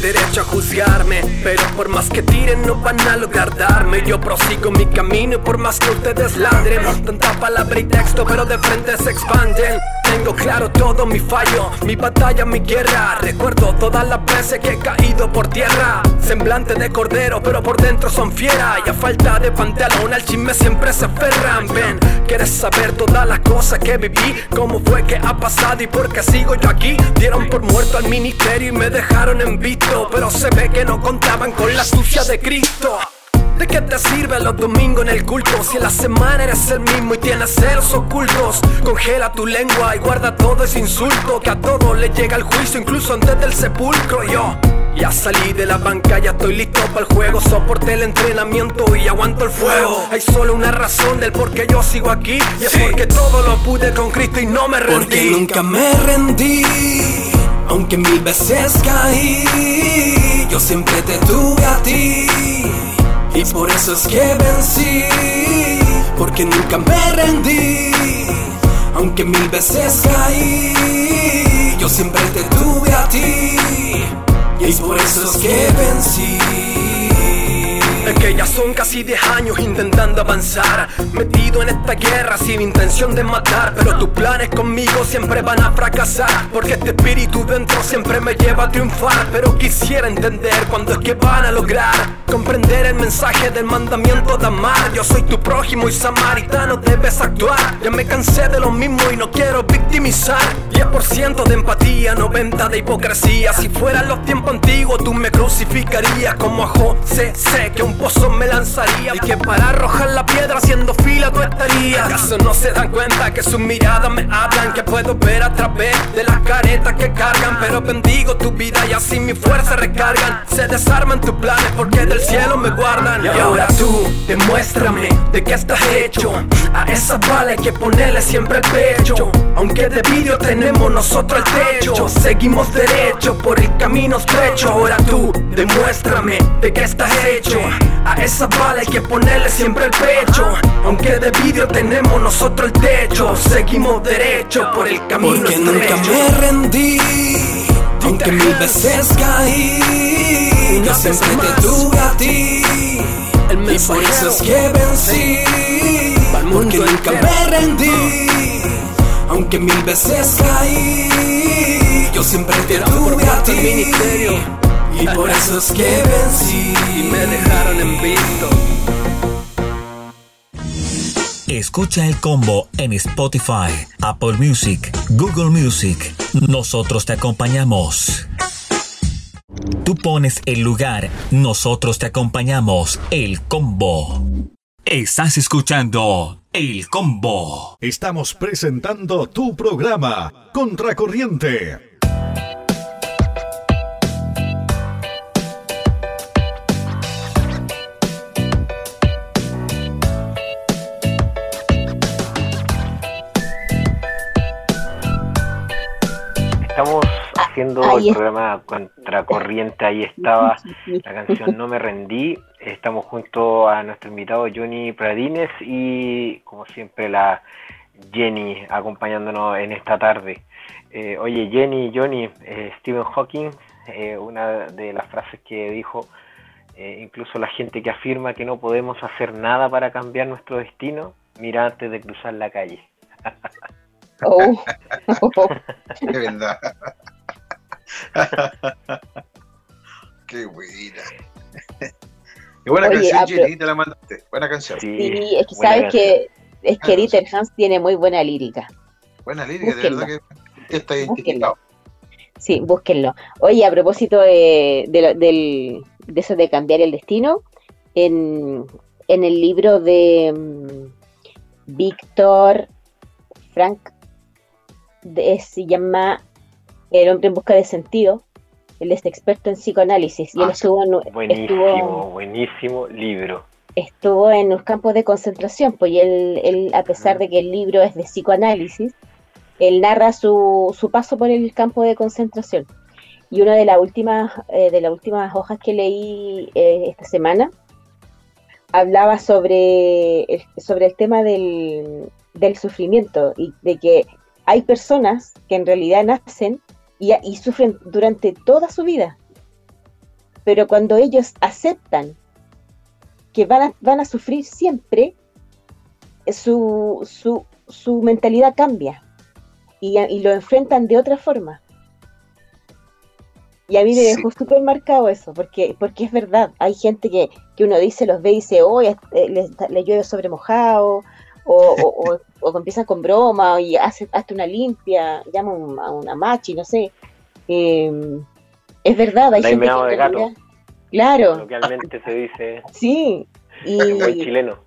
Derecho a juzgarme Pero por más que tiren no van a lograr darme. Yo prosigo mi camino y por más que ustedes ladren Tanta palabra y texto pero de frente se expanden Tengo claro todo mi fallo, mi batalla, mi guerra. Recuerdo todas las veces que he caído por tierra. Semblante de cordero pero por dentro son fiera Y a falta de pantalón al chisme siempre se aferran. Ven, quieres saber todas las cosas que viví Cómo fue que ha pasado y por qué sigo yo aquí Dieron por muerto al ministerio y me dejaron en visto Pero se ve que no contaban con la sucia de Cristo ¿De qué te sirve los domingos en el culto? Si en la semana eres el mismo y tienes celos ocultos Congela tu lengua y guarda todo ese insulto Que a todo le llega el juicio incluso antes del sepulcro Yo ya salí de la banca, ya estoy listo para el juego Soporté el entrenamiento y aguanto el fuego Hay solo una razón del por qué yo sigo aquí Y es sí. porque todo lo pude con Cristo y no me rendí Porque nunca me rendí Aunque mil veces caí, yo siempre te tuve a ti. Y por eso es que vencí, porque nunca me rendí. Aunque mil veces caí, yo siempre te tuve a ti. Y por eso es que vencí. Es que ya son casi 10 años intentando avanzar. Metido en esta guerra sin intención de matar Pero tus planes conmigo siempre van a fracasar Porque este espíritu dentro siempre me lleva a triunfar. Pero quisiera entender cuándo es que van a lograr Comprender el mensaje del mandamiento de amar. Yo soy tu prójimo y samaritano debes actuar. Ya me cansé de lo mismo y no quiero victimizar. 10% de empatía, 90% de hipocresía. Si fueran los tiempos antiguos tú me crucificarías Como a José sé que un me lanzaría. Y que para arrojar la piedra haciendo fila tú estarías. ¿Acaso no se dan cuenta que sus miradas me hablan? Que puedo ver a través de las caretas que cargan. Pero bendigo tu vida y así mi fuerza recargan. Se desarman tus planes porque del cielo me guardan. Y ahora tú, demuéstrame de qué estás hecho. A esa bala hay que ponerle siempre el pecho. Aunque de vidrio tenemos nosotros el techo. Seguimos derecho por el camino estrecho. Ahora tú, demuéstrame de qué estás hecho a esa bala hay que ponerle siempre el pecho. Aunque de vidrio tenemos nosotros el techo Seguimos derecho por el camino Porque nunca me rendí Aunque mil veces caí Yo siempre te tuve a ti. Y por eso es que vencí Porque nunca me rendí. Aunque mil veces caí Yo siempre te tuve a ti y por eso es que vencí y me dejaron en visto. Escucha el combo en Spotify, Apple Music, Google Music. Nosotros te acompañamos. Tú pones el lugar, nosotros te acompañamos. El combo. Estás escuchando El combo. Estamos presentando tu programa, Contracorriente. Haciendo el programa Contracorriente, ahí estaba la canción No me rendí. Estamos junto a nuestro invitado Johnny Pradines y como siempre la Jenny acompañándonos en esta tarde. Eh, oye Jenny, Johnny, eh, Stephen Hawking, eh, una de las frases que dijo, incluso la gente que afirma que no podemos hacer nada para cambiar nuestro destino, mira antes de cruzar la calle. Oh. De verdad. Qué buena. Qué buena Oye, canción, ah, pero- Jenny, te la mandaste. Buena canción. Sí, es que sabes que es que Ah, Dieter Hans tiene muy buena lírica. Buena lírica, de Búsquenlo. verdad que está identificado. Sí, búsquenlo. Oye, a propósito de, de, de eso de cambiar el destino, en, en el libro de mm, Víctor Frank, de- se llama El hombre en busca de sentido. Él es experto en psicoanálisis y él Ah, estuvo en, Buenísimo, estuvo, buenísimo libro. estuvo en los campos de concentración, pues y él, él, a pesar de que el libro es de psicoanálisis, él narra su, su paso por el campo de concentración. Y una de las últimas, eh, de las últimas hojas que leí eh, esta semana hablaba sobre el, sobre el tema del, del sufrimiento y de que hay personas que en realidad nacen y, y sufren durante toda su vida. Pero cuando ellos aceptan que van a, van a sufrir siempre, eh, su, su, su mentalidad cambia y, y lo enfrentan de otra forma. Y a mí me dejó súper marcado eso, porque, porque es verdad, hay gente que, que uno dice, los ve y dice, hoy le, le llueve sobre mojado, o, o, o- o que empiezan con broma y hace hasta una limpia, llama un- a una machi, no sé. Eh, es verdad, hay gente que de gato. Claro, Coloquialmente se dice sí. Y, chileno.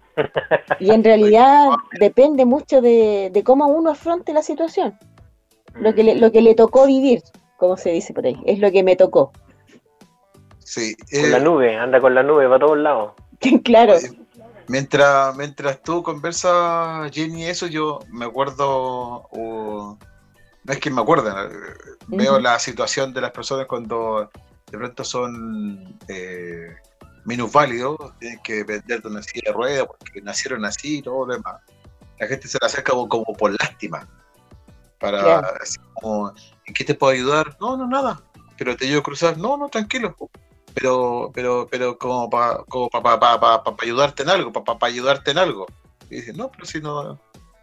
y en realidad depende mucho de, de cómo uno afronte la situación. Lo que, le, lo que le tocó vivir, como se dice por ahí, es lo que me tocó. Sí. Con la eh, nube, anda con la nube para todos lados. claro, eh, mientras, mientras tú conversas, Jenny, eso, yo me acuerdo uh, no es que me acuerden, eh, veo Ujú. la situación de las personas cuando de pronto son eh, minusválidos, tienen que depender de una silla de ruedas porque nacieron así y todo lo demás. La gente se la acerca como, como por lástima. Para Claro. así como, ¿en qué te puedo ayudar? No, no, nada. Pero te ayudo a cruzar. No, no, tranquilo. Pero, pero, pero como para como pa, pa, pa, pa- ayudarte en algo, para ayudarte en algo. Y dices, no, pero si no,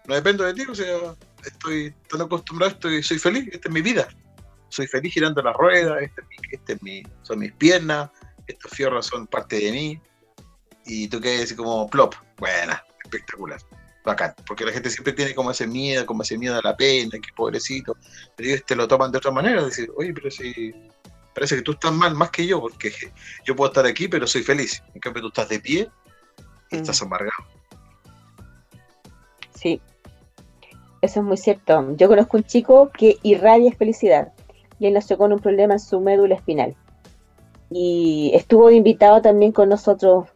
no dependo de ti, o sea, estoy tan acostumbrado, estoy, soy feliz, esta es mi vida. Soy feliz girando las ruedas, este es mi, este es mi- son mis piernas, estos fierros son parte de mí. Y tú quedas así como plop, buena, espectacular, bacán. Porque la gente siempre tiene como ese miedo, como ese miedo a la pena, que pobrecito. Pero ellos te lo toman de otra manera, decir, oye, pero si parece que tú estás mal más que yo, porque yo puedo estar aquí, pero soy feliz. En cambio, tú estás de pie y Mm. estás amargado. Sí, eso es muy cierto. Yo conozco un chico que irradia felicidad y él nació con un problema en su médula espinal. Y estuvo invitado también con nosotros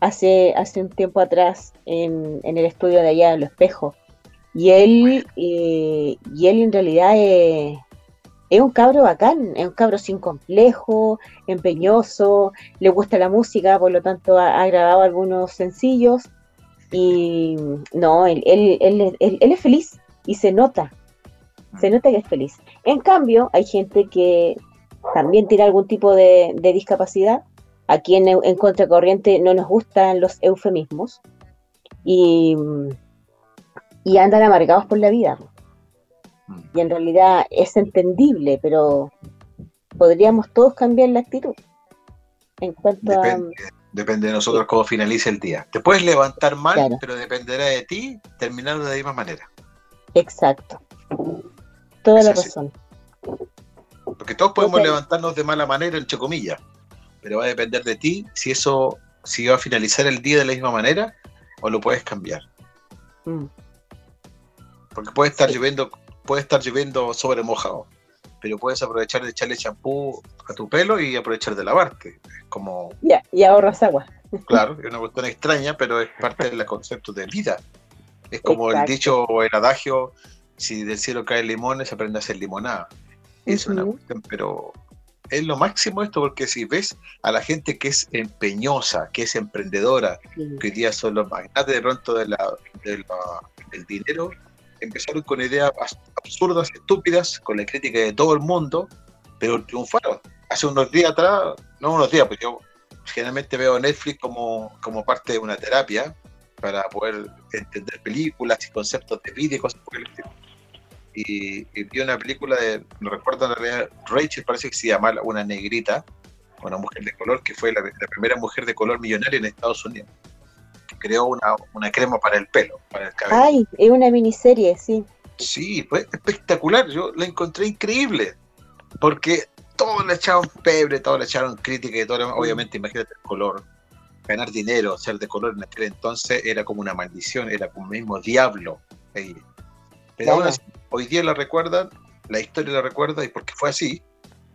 hace, hace un tiempo atrás en, en el estudio de allá, en Los Espejos. Y él, eh, y él en realidad es, es un cabro bacán, es un cabro sin complejo, empeñoso, le gusta la música, por lo tanto ha, grabado algunos sencillos y no, él, es feliz y se nota, se nota que es feliz. En cambio, hay gente que también tiene algún tipo de, discapacidad. Aquí en, en Contracorriente no nos gustan los eufemismos y andan amargados por la vida. Y en realidad es entendible, pero podríamos todos cambiar la actitud. En cuanto a... Depende, depende de nosotros cómo finalice el día. Te puedes levantar mal, Claro. pero dependerá de ti terminar de la misma manera. Exacto. Toda Es la así. razón. Porque todos podemos levantarnos de mala manera, entre comillas, pero va a depender de ti si eso, si va a finalizar el día de la misma manera o lo puedes cambiar. Mm, Porque puede estar Sí. lloviendo, puede estar lloviendo sobre mojado, pero puedes aprovechar de echarle champú a tu pelo y aprovechar de lavarte. Es como, Ya, y ahorras agua. claro, es una cuestión extraña, pero es parte del concepto de vida. Es como el Exacto. dicho o el adagio, si del cielo caen limones, aprende a hacer limonada. Es una Ujú. cuestión, pero es lo máximo esto, porque si ves a la gente que es empeñosa, que es emprendedora, Sí. que hoy día son los magnates de pronto de la, de la- del dinero, empezaron con ideas as- absurdas, estúpidas, con la crítica de todo el mundo, pero triunfaron. Hace unos días atrás, no unos días, pues yo generalmente veo Netflix como, como parte de una terapia para poder entender películas y conceptos de vida y cosas por el estilo. Y, vi una película de, no recuerdo en realidad, Rachel parece que se llama Una Negrita, una mujer de color, que fue la primera mujer de color millonaria en Estados Unidos. Creó una, una crema para el pelo, para el cabello. Ay, es una miniserie, sí. Sí, fue espectacular. Yo la encontré increíble. Porque todos le echaron pebre, todos le echaron crítica y todo. lo. Obviamente, imagínate el color. Ganar dinero, ser de color en aquel entonces era como una maldición, era como el mismo diablo. Pero aún así, hoy día la recuerdan, la historia la recuerda, y porque fue así,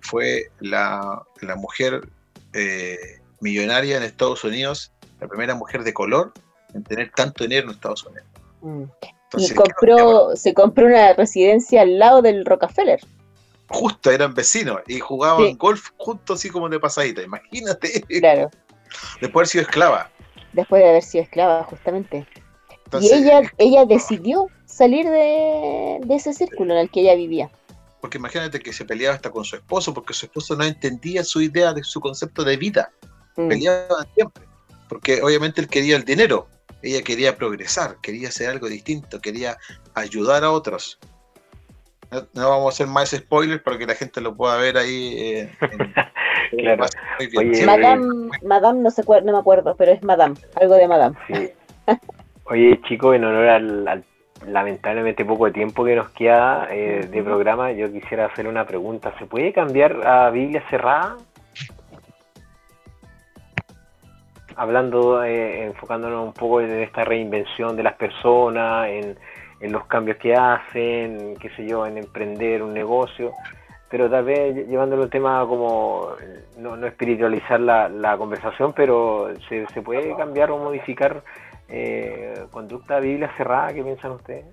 fue la, la mujer eh, millonaria en Estados Unidos, la primera mujer de color en tener tanto dinero en Estados Unidos. Mm. Entonces, y compró, se compró una residencia al lado del Rockefeller. justo eran vecinos y jugaban Sí. golf juntos así como de pasadita. Imagínate, Claro, después de haber sido esclava. después de haber sido esclava, justamente. Entonces, y ella, ella decidió salir de, de ese círculo en el que ella vivía. Porque imagínate que se peleaba hasta con su esposo, porque su esposo no entendía su idea de su concepto de vida. Mm. Peleaban siempre. Porque obviamente él quería el dinero. Ella quería progresar, quería hacer algo distinto, quería ayudar a otros. No, no vamos a hacer más spoilers para que la gente lo pueda ver ahí. eh, en- Claro. Muy bien. Oye, Sí, Madame, Madame no, cuál- no me acuerdo, pero es Madame, algo de Madame. Sí. Oye, chicos, en honor al, al lamentablemente poco tiempo que nos queda eh, de programa, yo quisiera hacer una pregunta. ¿Se puede cambiar a Biblia cerrada? Hablando, eh, enfocándonos un poco en esta reinvención de las personas, en, en los cambios que hacen, qué sé yo, en emprender un negocio, pero tal vez lle- llevándolo un tema como, eh, no, no espiritualizar la, la conversación, pero ¿se, se puede cambiar o modificar eh, conducta Biblia cerrada? ¿Qué piensan ustedes?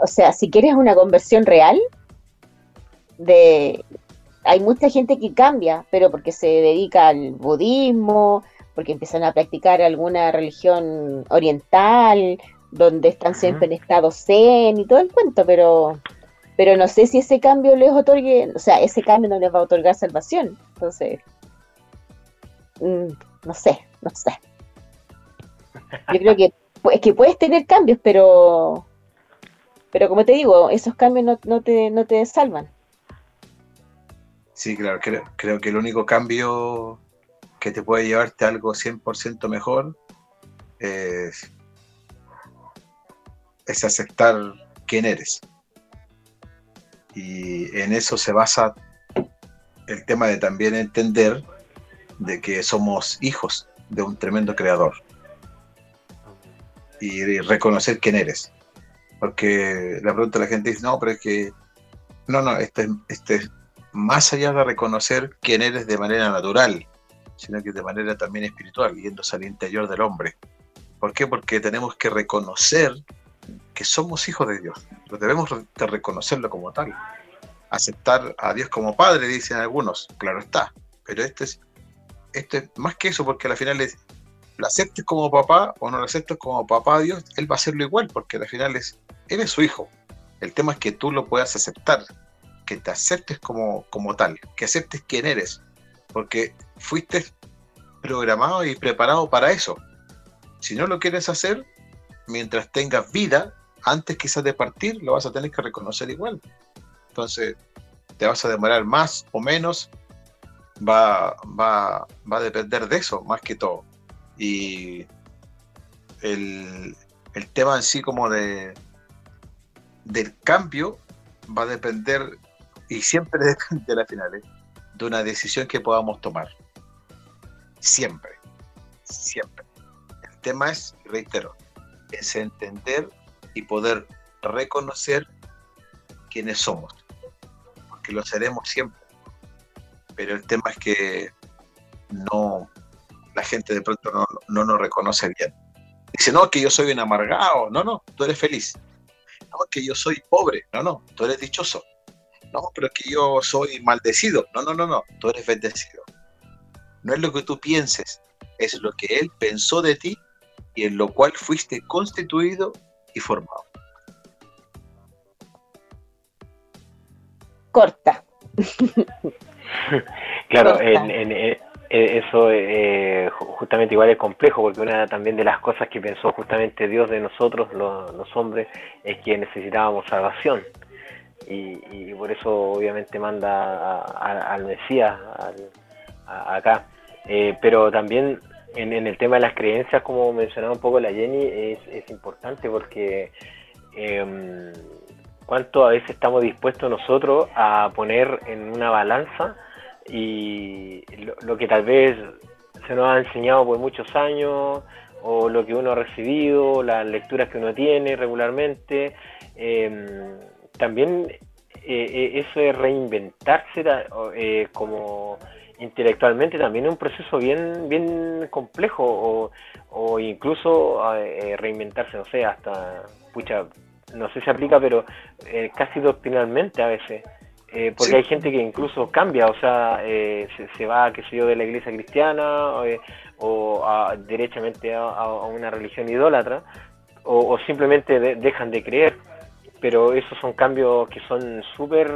o sea, si quieres una conversión real, de hay mucha gente que cambia, pero porque se dedica al budismo, porque empiezan a practicar alguna religión oriental, donde están siempre en estado zen y todo el cuento, pero pero no sé si ese cambio les otorgue, o sea, ese cambio no les va a otorgar salvación. Entonces, mm, no sé, no sé. Yo creo que, es que puedes tener cambios, pero pero como te digo, esos cambios no, no, te, no te salvan. Sí, claro, creo, creo que el único cambio que te puede llevarte a algo 100% mejor es, aceptar quién eres. Y en eso se basa el tema de también entender de que somos hijos de un tremendo creador. Y reconocer quién eres. Porque la pregunta la gente dice, no, pero es que, no, no, este, este es más allá de reconocer quién eres de manera natural, sino que de manera también espiritual, yéndose al interior del hombre. ¿Por qué? Porque tenemos que reconocer que somos hijos de Dios. Lo debemos de reconocerlo como tal. Aceptar a Dios como Padre, dicen algunos, claro está. Pero este es, es más que eso, porque al final es, lo aceptes como papá o no lo aceptes como papá a Dios, Él va a hacerlo igual, porque al final es, eres su hijo. El tema es que tú lo puedas aceptar, que te aceptes como, como tal, que aceptes quién eres, porque fuiste programado y preparado para eso. Si no lo quieres hacer, mientras tengas vida, antes quizás de partir, lo vas a tener que reconocer igual. Entonces, te vas a demorar más o menos, va, va, va a depender de eso, más que todo. Y el, el tema en sí como de del cambio va a depender, y siempre depende de la final, ¿eh? de una decisión que podamos tomar. Siempre, siempre. El tema es, reitero, es entender y poder reconocer quiénes somos, porque lo seremos siempre. Pero el tema es que no, la gente de pronto no, no nos reconoce bien. Dice, no, que yo soy un amargado. No, no, tú eres feliz. No, que yo soy pobre. No, no, tú eres dichoso. No, pero es que yo soy maldecido. No, no, no, no, tú eres bendecido. No es lo que tú pienses, es lo que Él pensó de ti y en lo cual fuiste constituido y formado. Corta. claro, en, eh, eso eh, justamente igual es complejo, porque una también de las cosas que pensó justamente Dios de nosotros, los hombres, es que necesitábamos salvación y, por eso obviamente manda al Mesías acá. Eh, pero también en, el tema de las creencias, como mencionaba un poco la Jenny, es, importante porque eh, cuánto a veces estamos dispuestos nosotros a poner en una balanza y lo, que tal vez se nos ha enseñado por muchos años o lo que uno ha recibido, las lecturas que uno tiene regularmente. Eh, también eh, eh, eso de reinventarse eh, como intelectualmente también es un proceso bien bien complejo o, incluso reinventarse no sé hasta pucha no sé si aplica pero casi doctrinalmente a veces porque hay gente que incluso cambia o sea se, va qué sé yo de la iglesia cristiana o a, derechamente a, una religión idólatra o, simplemente dejan de creer pero esos son cambios que son súper,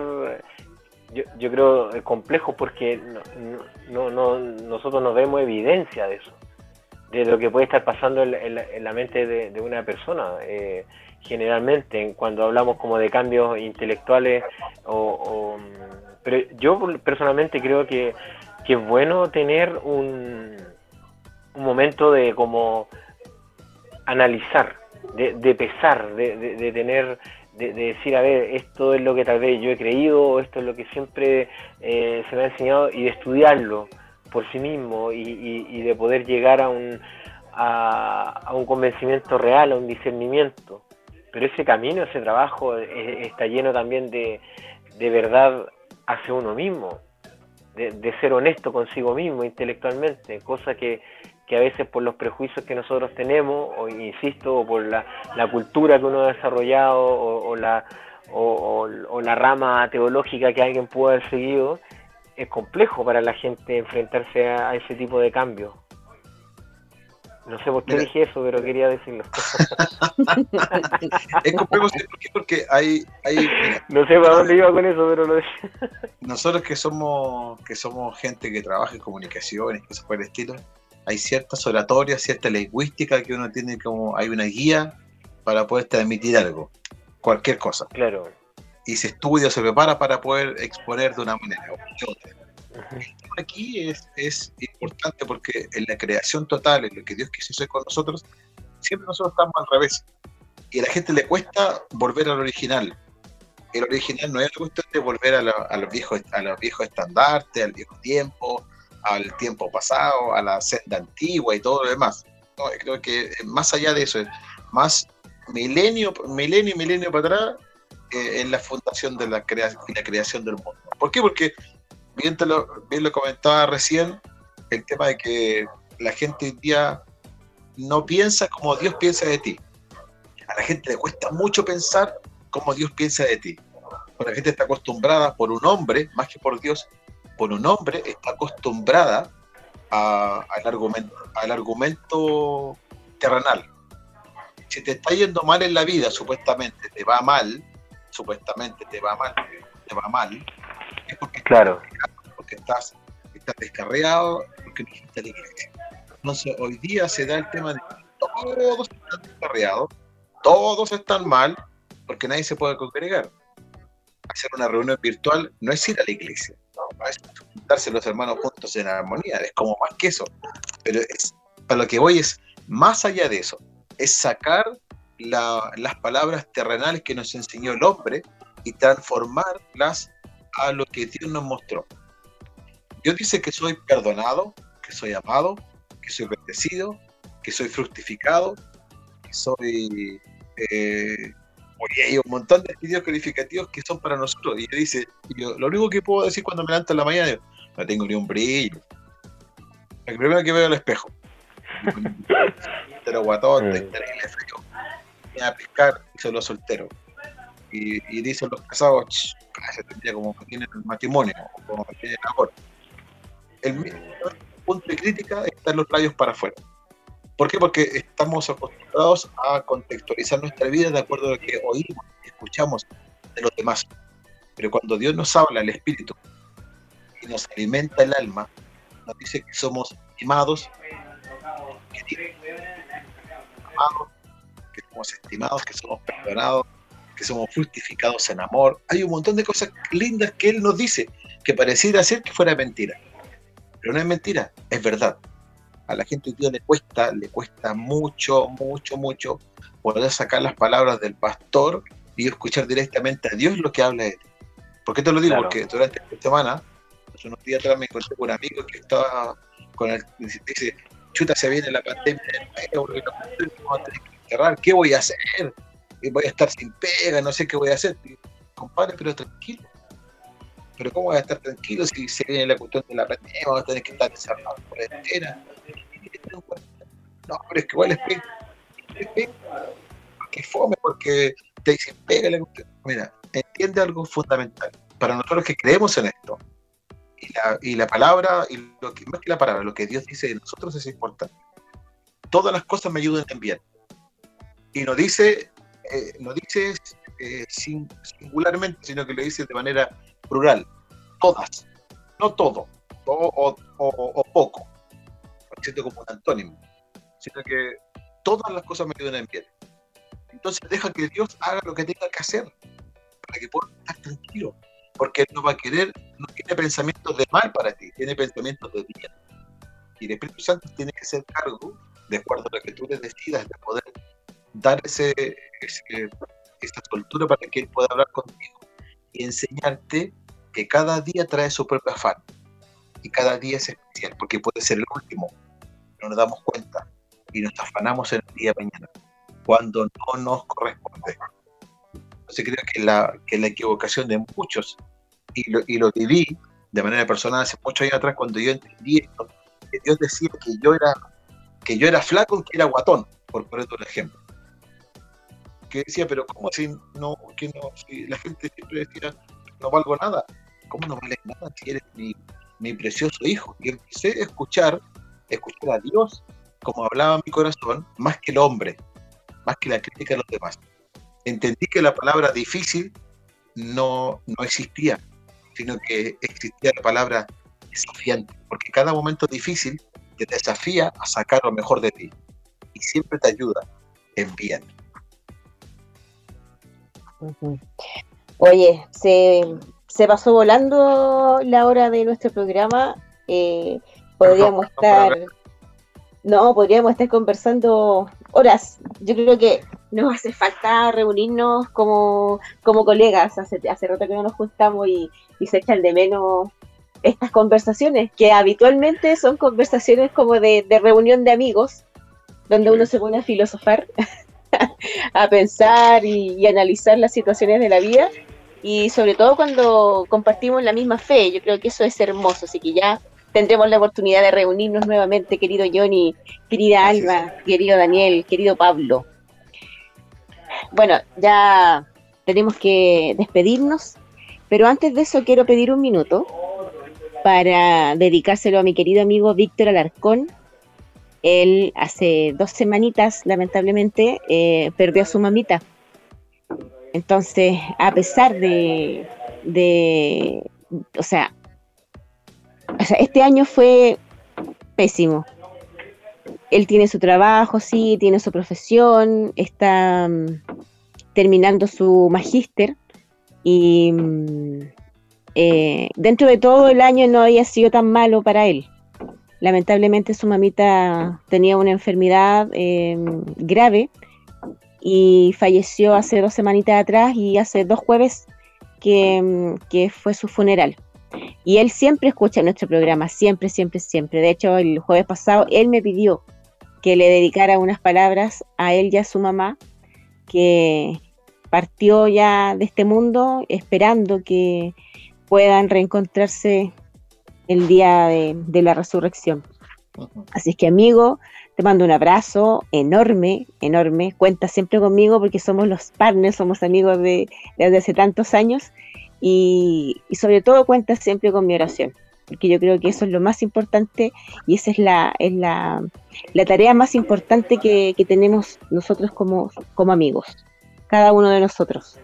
yo, yo, creo, complejos porque no, no, nosotros no vemos evidencia de eso, de lo que puede estar pasando en, la, mente de, una persona. Eh, generalmente, cuando hablamos como de cambios intelectuales, o, pero yo personalmente creo que, que es bueno tener un, un momento de como analizar, de, de pesar, de, de, tener de, decir, a ver, esto es lo que tal vez yo he creído, esto es lo que siempre eh, se me ha enseñado, y de estudiarlo por sí mismo y, de poder llegar a un, a, un convencimiento real, a un discernimiento. Pero ese camino, ese trabajo eh, está lleno también de, de verdad hacia uno mismo, de, ser honesto consigo mismo intelectualmente, cosa que, que a veces por los prejuicios que nosotros tenemos, o insisto, o por la, cultura que uno ha desarrollado, o, la, o, la rama teológica que alguien pudo haber seguido, es complejo para la gente enfrentarse a, ese tipo de cambios. No sé por qué dije eso, pero quería decirlo. es complejo porque hay... hay no sé para dónde iba con eso, pero lo dije. Nosotros que somos que somos gente que trabaja en comunicaciones, cosas por el estilo, hay ciertas oratorias, cierta lingüística que uno tiene como, hay una guía para poder transmitir algo, cualquier cosa. Claro. Y se estudia o se prepara para poder exponer de una manera u otra. Aquí es, es importante porque en la creación total, en lo que Dios quiso hacer con nosotros, siempre nosotros estamos al revés. Y a la gente le cuesta volver al original. El original no es la cuestión de volver a, a los viejos a los viejos estandartes, al viejo tiempo, al tiempo pasado, a la senda antigua y todo lo demás. creo que más allá de eso, más milenio, milenio y milenio para atrás eh, en la fundación de la, la creación del mundo. ¿Por qué? Porque, bien, lo, bien lo comentaba recién, el tema de que la gente hoy día no piensa como Dios piensa de ti. A la gente le cuesta mucho pensar como Dios piensa de ti. Porque la gente está acostumbrada por un hombre, más que por Dios, por un hombre está acostumbrada al, argumento, al argumento terrenal. Si te está yendo mal en la vida, supuestamente te va mal, supuestamente te va mal, te va mal, es porque, claro. porque estás, estás descarriado, porque no la iglesia. Entonces, hoy día se da el tema de que todos están descarriados, todos están mal, porque nadie se puede congregar. Hacer una reunión virtual no es ir a la iglesia, es juntarse los hermanos juntos en armonía, es como más que eso. Pero es, a lo que voy es, más allá de eso, es sacar las palabras terrenales que nos enseñó el hombre y transformarlas a lo que Dios nos mostró. Dios dice que soy perdonado, que soy amado, que soy bendecido, que soy fructificado, que soy eh, Oye, hay un montón de estudios calificativos que son para nosotros. Y yo dice, yo, lo único que puedo decir cuando me levanto en la mañana, es, no tengo ni un brillo. El primero que veo el espejo. Pero guatón, mm. terrible frío. Viene a pescar y solo soltero. Y, y dicen los casados, se tendría como que tienen el matrimonio, como que tienen amor. El, punto de crítica está en los rayos para afuera. ¿Por qué? Porque estamos acostumbrados a contextualizar nuestra vida de acuerdo a lo que oímos escuchamos de los demás. Pero cuando Dios nos habla, el Espíritu, y nos alimenta el alma, nos dice que somos estimados, que, que somos estimados, que somos perdonados, que somos fructificados en amor. Hay un montón de cosas lindas que Él nos dice, que pareciera ser que fuera mentira. Pero no es mentira, es verdad a la gente hoy día le cuesta, le cuesta mucho, mucho, mucho poder sacar las palabras del pastor y escuchar directamente a Dios lo que habla de él. ¿Por qué te lo digo? Porque durante esta semana, hace unos días atrás me encontré con un amigo que estaba con el, dice, chuta, se viene la pandemia ¿qué voy a hacer? Voy a estar sin pega, no sé qué voy a hacer. Compadre, pero tranquilo. Pero ¿cómo voy a estar tranquilo si se viene la cuestión de la pandemia? Vamos a tener que estar encerrados por entera no, pero es que igual es pega. Fome porque te dicen, pégale. Mira, entiende algo fundamental. Para nosotros que creemos en esto, y la, y la palabra, y lo que, más que la palabra, lo que Dios dice de nosotros es importante. Todas las cosas me ayudan en bien. Y no dice, eh, no dice eh, singularmente, sino que lo dice de manera plural. Todas, no todo, o, o poco siento como un antónimo, sino que todas las cosas me ayudan en bien. Entonces deja que Dios haga lo que tenga que hacer para que puedas estar tranquilo, porque Él no va a querer, no tiene pensamientos de mal para ti, tiene pensamientos de bien. Y el Espíritu Santo tiene que ser cargo, de acuerdo a lo que tú le decidas, de poder dar ese, esa soltura para que Él pueda hablar contigo y enseñarte que cada día trae su propio afán y cada día es especial, porque puede ser el último, no nos damos cuenta y nos afanamos en el día de mañana, cuando no nos corresponde. Entonces creo que la, que la equivocación de muchos, y lo, y lo viví de manera personal hace muchos años atrás, cuando yo entendí esto, que Dios decía que yo era que yo era flaco y que era guatón, por poner un ejemplo. Que decía, pero ¿cómo si no, que no, si la gente siempre decía, no valgo nada? ¿Cómo no vales nada si eres mi, mi precioso hijo? Y empecé a escuchar, escuchar a Dios como hablaba mi corazón, más que el hombre, más que la crítica de los demás. Entendí que la palabra difícil no, no existía, sino que existía la palabra desafiante, porque cada momento difícil te desafía a sacar lo mejor de ti y siempre te ayuda en bien. Oye, se, se pasó volando la hora de nuestro programa. Eh, podríamos estar, no, podríamos estar conversando horas. Yo creo que nos hace falta reunirnos como, como colegas. Hace, hace rato que no nos juntamos y, y se echan de menos estas conversaciones, que habitualmente son conversaciones como de, de reunión de amigos, donde uno se pone a filosofar, a pensar y, y, analizar las situaciones de la vida, y sobre todo cuando compartimos la misma fe, yo creo que eso es hermoso, así que ya tendremos la oportunidad de reunirnos nuevamente, querido Johnny, querida Alba, querido Daniel, querido Pablo. Bueno, ya tenemos que despedirnos, pero antes de eso quiero pedir un minuto para dedicárselo a mi querido amigo Víctor Alarcón. Él hace dos semanitas, lamentablemente, eh, perdió a su mamita. Entonces, a pesar de, de o, sea, o sea, este año fue pésimo. Él tiene su trabajo, sí, tiene su profesión, está um, terminando su magíster y um, eh, dentro de todo el año no había sido tan malo para él. Lamentablemente su mamita tenía una enfermedad eh, grave y falleció hace dos semanitas atrás y hace dos jueves que, que, fue su funeral. Y él siempre escucha nuestro programa, siempre, siempre, siempre. De hecho, el jueves pasado él me pidió que le dedicara unas palabras a él y a su mamá, que partió ya de este mundo esperando que puedan reencontrarse el día de, de la resurrección. Así es que amigo, te mando un abrazo enorme, enorme. Cuenta siempre conmigo porque somos los partners, somos amigos de, desde hace tantos años y, y, sobre todo cuenta siempre con mi oración, porque yo creo que eso es lo más importante y esa es la, es la, la tarea más importante que, que tenemos nosotros como, como amigos, cada uno de nosotros.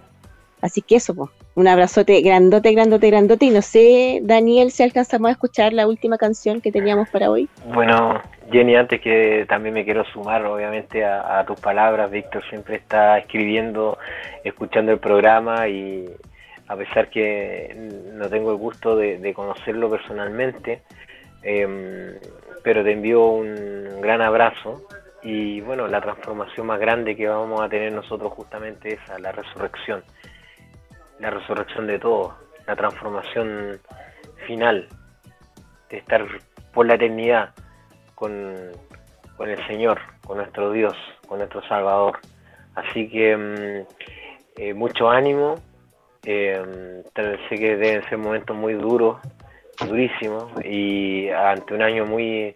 Así que eso, pues, un abrazote grandote, grandote, grandote. Y no sé, Daniel, si alcanzamos a escuchar la última canción que teníamos para hoy. Bueno, Jenny, antes que también me quiero sumar, obviamente, a, tus palabras. Víctor siempre está escribiendo, escuchando el programa y a pesar que no tengo el gusto de, conocerlo personalmente, eh, pero te envío un gran abrazo y bueno, la transformación más grande que vamos a tener nosotros justamente es a la resurrección la resurrección de todo, la transformación final, de estar por la eternidad con, con el Señor, con nuestro Dios, con nuestro Salvador. Así que mm, eh, mucho ánimo, eh, sé que deben ser momentos muy duros, durísimos, y ante un año muy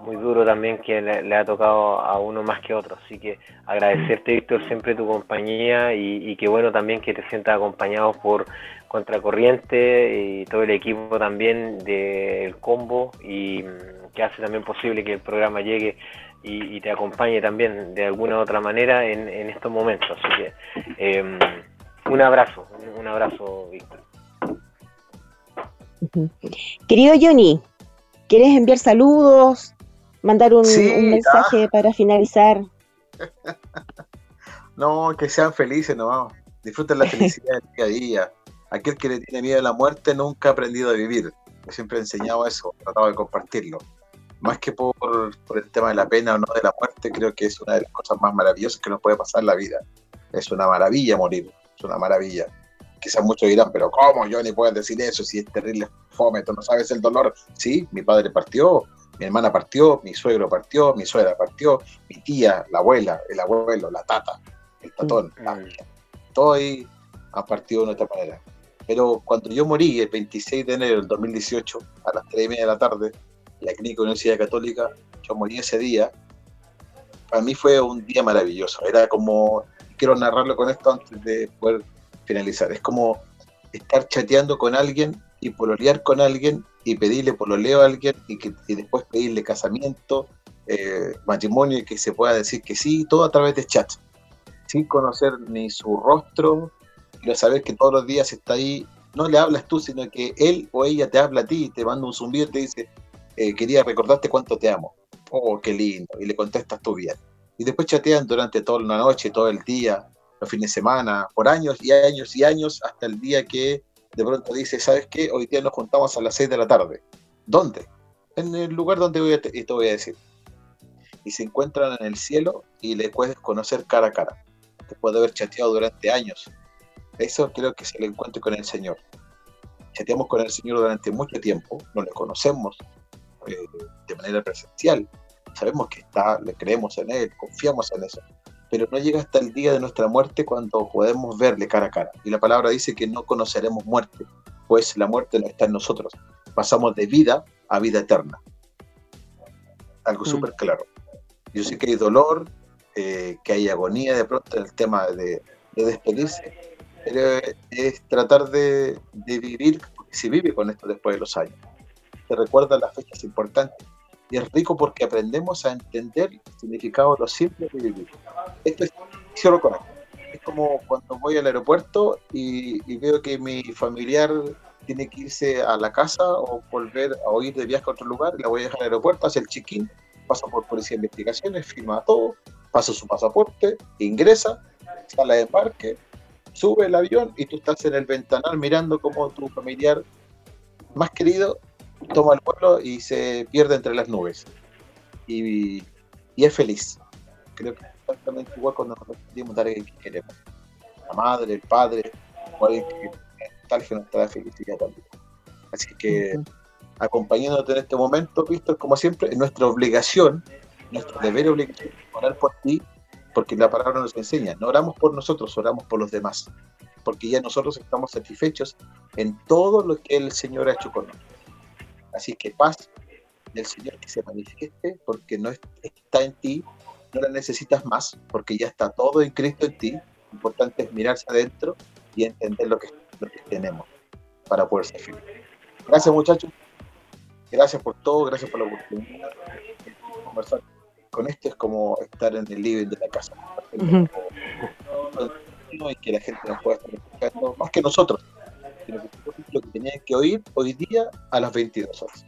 muy duro también que le, ha tocado a uno más que otro. Así que agradecerte, Víctor, siempre tu compañía y, y qué bueno también que te sientas acompañado por Contracorriente y todo el equipo también del combo y mm, que hace también posible que el programa llegue y, te acompañe también de alguna u otra manera en, en estos momentos. Así que eh, un abrazo, un abrazo, Víctor. Querido Johnny, ¿quieres enviar saludos? Mandar un, sí, un mensaje ah. para finalizar. no, que sean felices nomás. Disfruten la felicidad del día a día. Aquel que le tiene miedo a la muerte nunca ha aprendido a vivir. Yo siempre he enseñado eso, he tratado de compartirlo. Más que por, por, el tema de la pena o no de la muerte, creo que es una de las cosas más maravillosas que nos puede pasar en la vida. Es una maravilla morir, es una maravilla. Quizás muchos dirán, pero ¿cómo yo ni puedo decir eso si es terrible fome? ¿Tú no sabes el dolor? Sí, mi padre partió, mi hermana partió, mi suegro partió, mi suegra partió, mi tía, la abuela, el abuelo, la tata, el tatón, mm. la, todo ahí ha partido de otra manera. Pero cuando yo morí el 26 de enero del 2018, a las 3 y media de la tarde, en la Clínica Universidad Católica, yo morí ese día para mí fue un día maravilloso. Era como, quiero narrarlo con esto antes de poder finalizar, es como estar chateando con alguien y pololear con alguien y pedirle pololeo a alguien y, que, y después pedirle casamiento, eh, matrimonio y que se pueda decir que sí, todo a través de chat, sin conocer ni su rostro, pero saber que todos los días está ahí, no le hablas tú, sino que él o ella te habla a ti, te manda un zumbido y te dice, eh, quería recordarte cuánto te amo. Oh, qué lindo. Y le contestas tú bien. Y después chatean durante toda la noche, todo el día, los fines de semana, por años y años y años, hasta el día que de pronto dice, ¿sabes qué? Hoy día nos juntamos a las 6 de la tarde. ¿Dónde? En el lugar donde voy te, te voy a decir. Y se encuentran en el cielo y le puedes conocer cara a cara. Te puede haber chateado durante años. Eso creo que es el encuentro con el Señor. Chateamos con el Señor durante mucho tiempo, no le conocemos eh, de manera presencial. Sabemos que está, le creemos en Él, confiamos en eso pero no llega hasta el día de nuestra muerte cuando podemos verle cara a cara. Y la palabra dice que no conoceremos muerte, pues la muerte no está en nosotros. Pasamos de vida a vida eterna. Algo mm. súper claro. Yo sé que hay dolor, eh, que hay agonía de pronto en el tema de, despedirse, pero es tratar de, de vivir, se vive con esto después de los años. Te recuerda las fechas importantes y es rico porque aprendemos a entender el significado de lo simple de vivir. Esto es cierro con Es como cuando voy al aeropuerto y, veo que mi familiar tiene que irse a la casa o volver a ir de viaje a otro lugar, la voy a dejar al aeropuerto, hace el check-in, pasa por policía de investigaciones, firma todo, pasa su pasaporte, ingresa, sale de embarque, sube el avión y tú estás en el ventanal mirando cómo tu familiar más querido toma el vuelo y se pierde entre las nubes. Y, es feliz. Creo que es exactamente igual cuando nos dar a que queremos. La madre, el padre, o alguien que tal que nos trae felicidad también. Así que acompañándote en este momento, Víctor, como siempre, es nuestra obligación, nuestro deber obligación, orar por ti, porque la palabra nos enseña, no oramos por nosotros, oramos por los demás, porque ya nosotros estamos satisfechos en todo lo que el Señor ha hecho con nosotros. Así que paz del Señor que se manifieste porque no está en ti, no la necesitas más porque ya está todo en Cristo en ti. Lo importante es mirarse adentro y entender lo que, tenemos para poder ser feliz. Gracias muchachos, gracias por todo, gracias por la oportunidad de conversar. Con esto es como estar en el living de la casa. Y que la gente nos pueda estar escuchando, más que nosotros, sino que lo que tenías que oír hoy día a las 22 horas.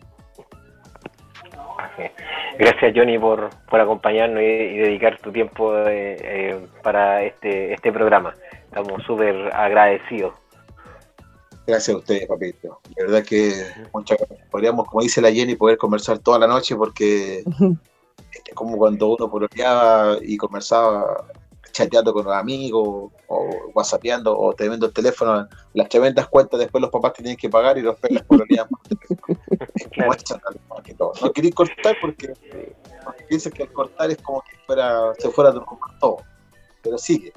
Gracias Johnny por, por acompañarnos y, dedicar tu tiempo eh, eh, para este, este programa. Estamos súper agradecidos. Gracias a ustedes, papito. De verdad que muchas podríamos, como dice la Jenny, poder conversar toda la noche porque es como cuando uno pololeaba y conversaba chateando con los amigos o whatsappeando o teniendo el teléfono, las tremendas cuentas después los papás tienen que pagar y los pelos por No quería cortar porque, piensas que al cortar es como que fuera, se fuera de todo. Pero sigue,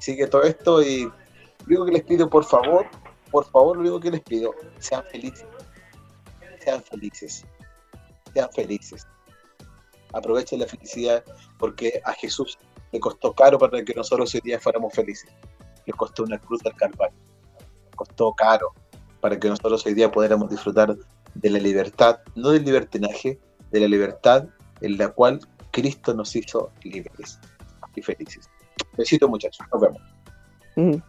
sigue todo esto y lo único que les pido, por favor, por favor, lo único que les pido, sean felices. Sean felices. Sean felices. Aprovechen la felicidad porque a Jesús le costó caro para que nosotros hoy día fuéramos felices. Le costó una cruz del Calvario. Le costó caro para que nosotros hoy día pudiéramos disfrutar de la libertad, no del libertinaje, de la libertad en la cual Cristo nos hizo libres y felices. Besito muchachos, nos vemos. Mm.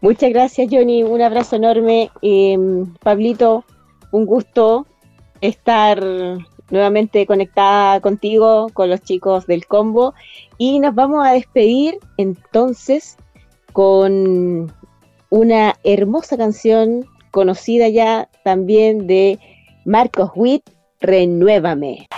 Muchas gracias Johnny, un abrazo enorme. Em, Pablito, un gusto estar nuevamente conectada contigo, con los chicos del combo. Y nos vamos a despedir entonces con una hermosa canción conocida ya también de Marcos Witt, Renuévame.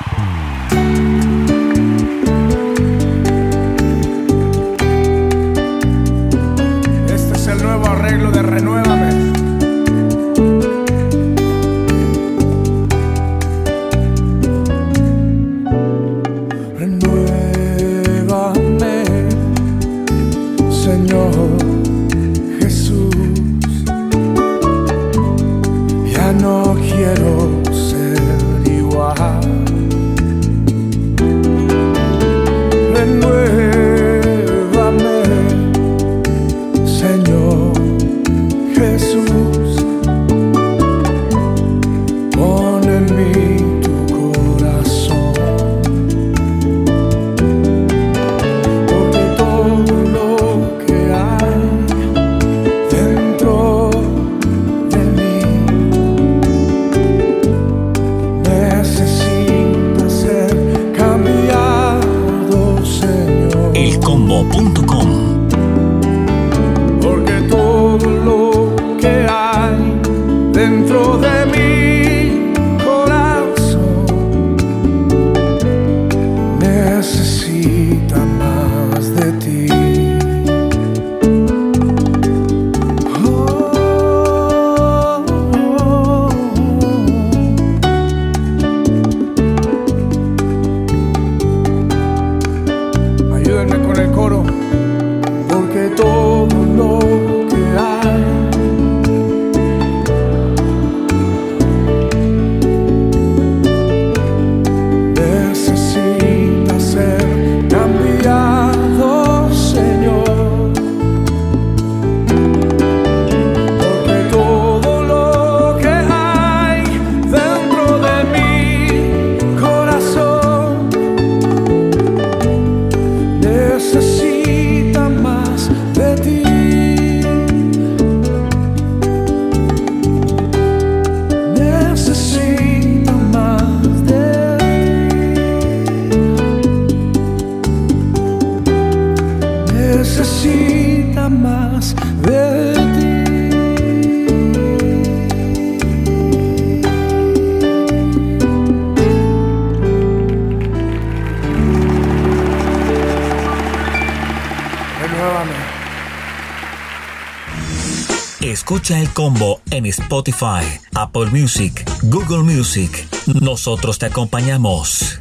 Combo en Spotify, Apple Music, Google Music. Nosotros te acompañamos.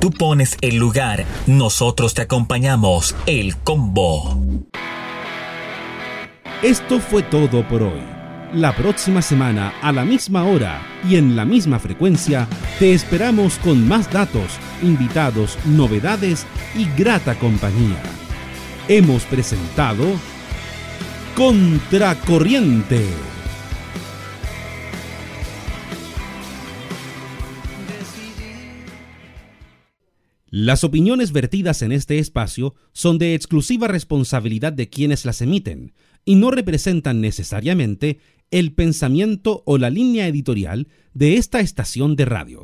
Tú pones el lugar, nosotros te acompañamos. El combo. Esto fue todo por hoy. La próxima semana, a la misma hora y en la misma frecuencia, te esperamos con más datos, invitados, novedades y grata compañía. Hemos presentado Contracorriente. Las opiniones vertidas en este espacio son de exclusiva responsabilidad de quienes las emiten y no representan necesariamente el pensamiento o la línea editorial de esta estación de radio.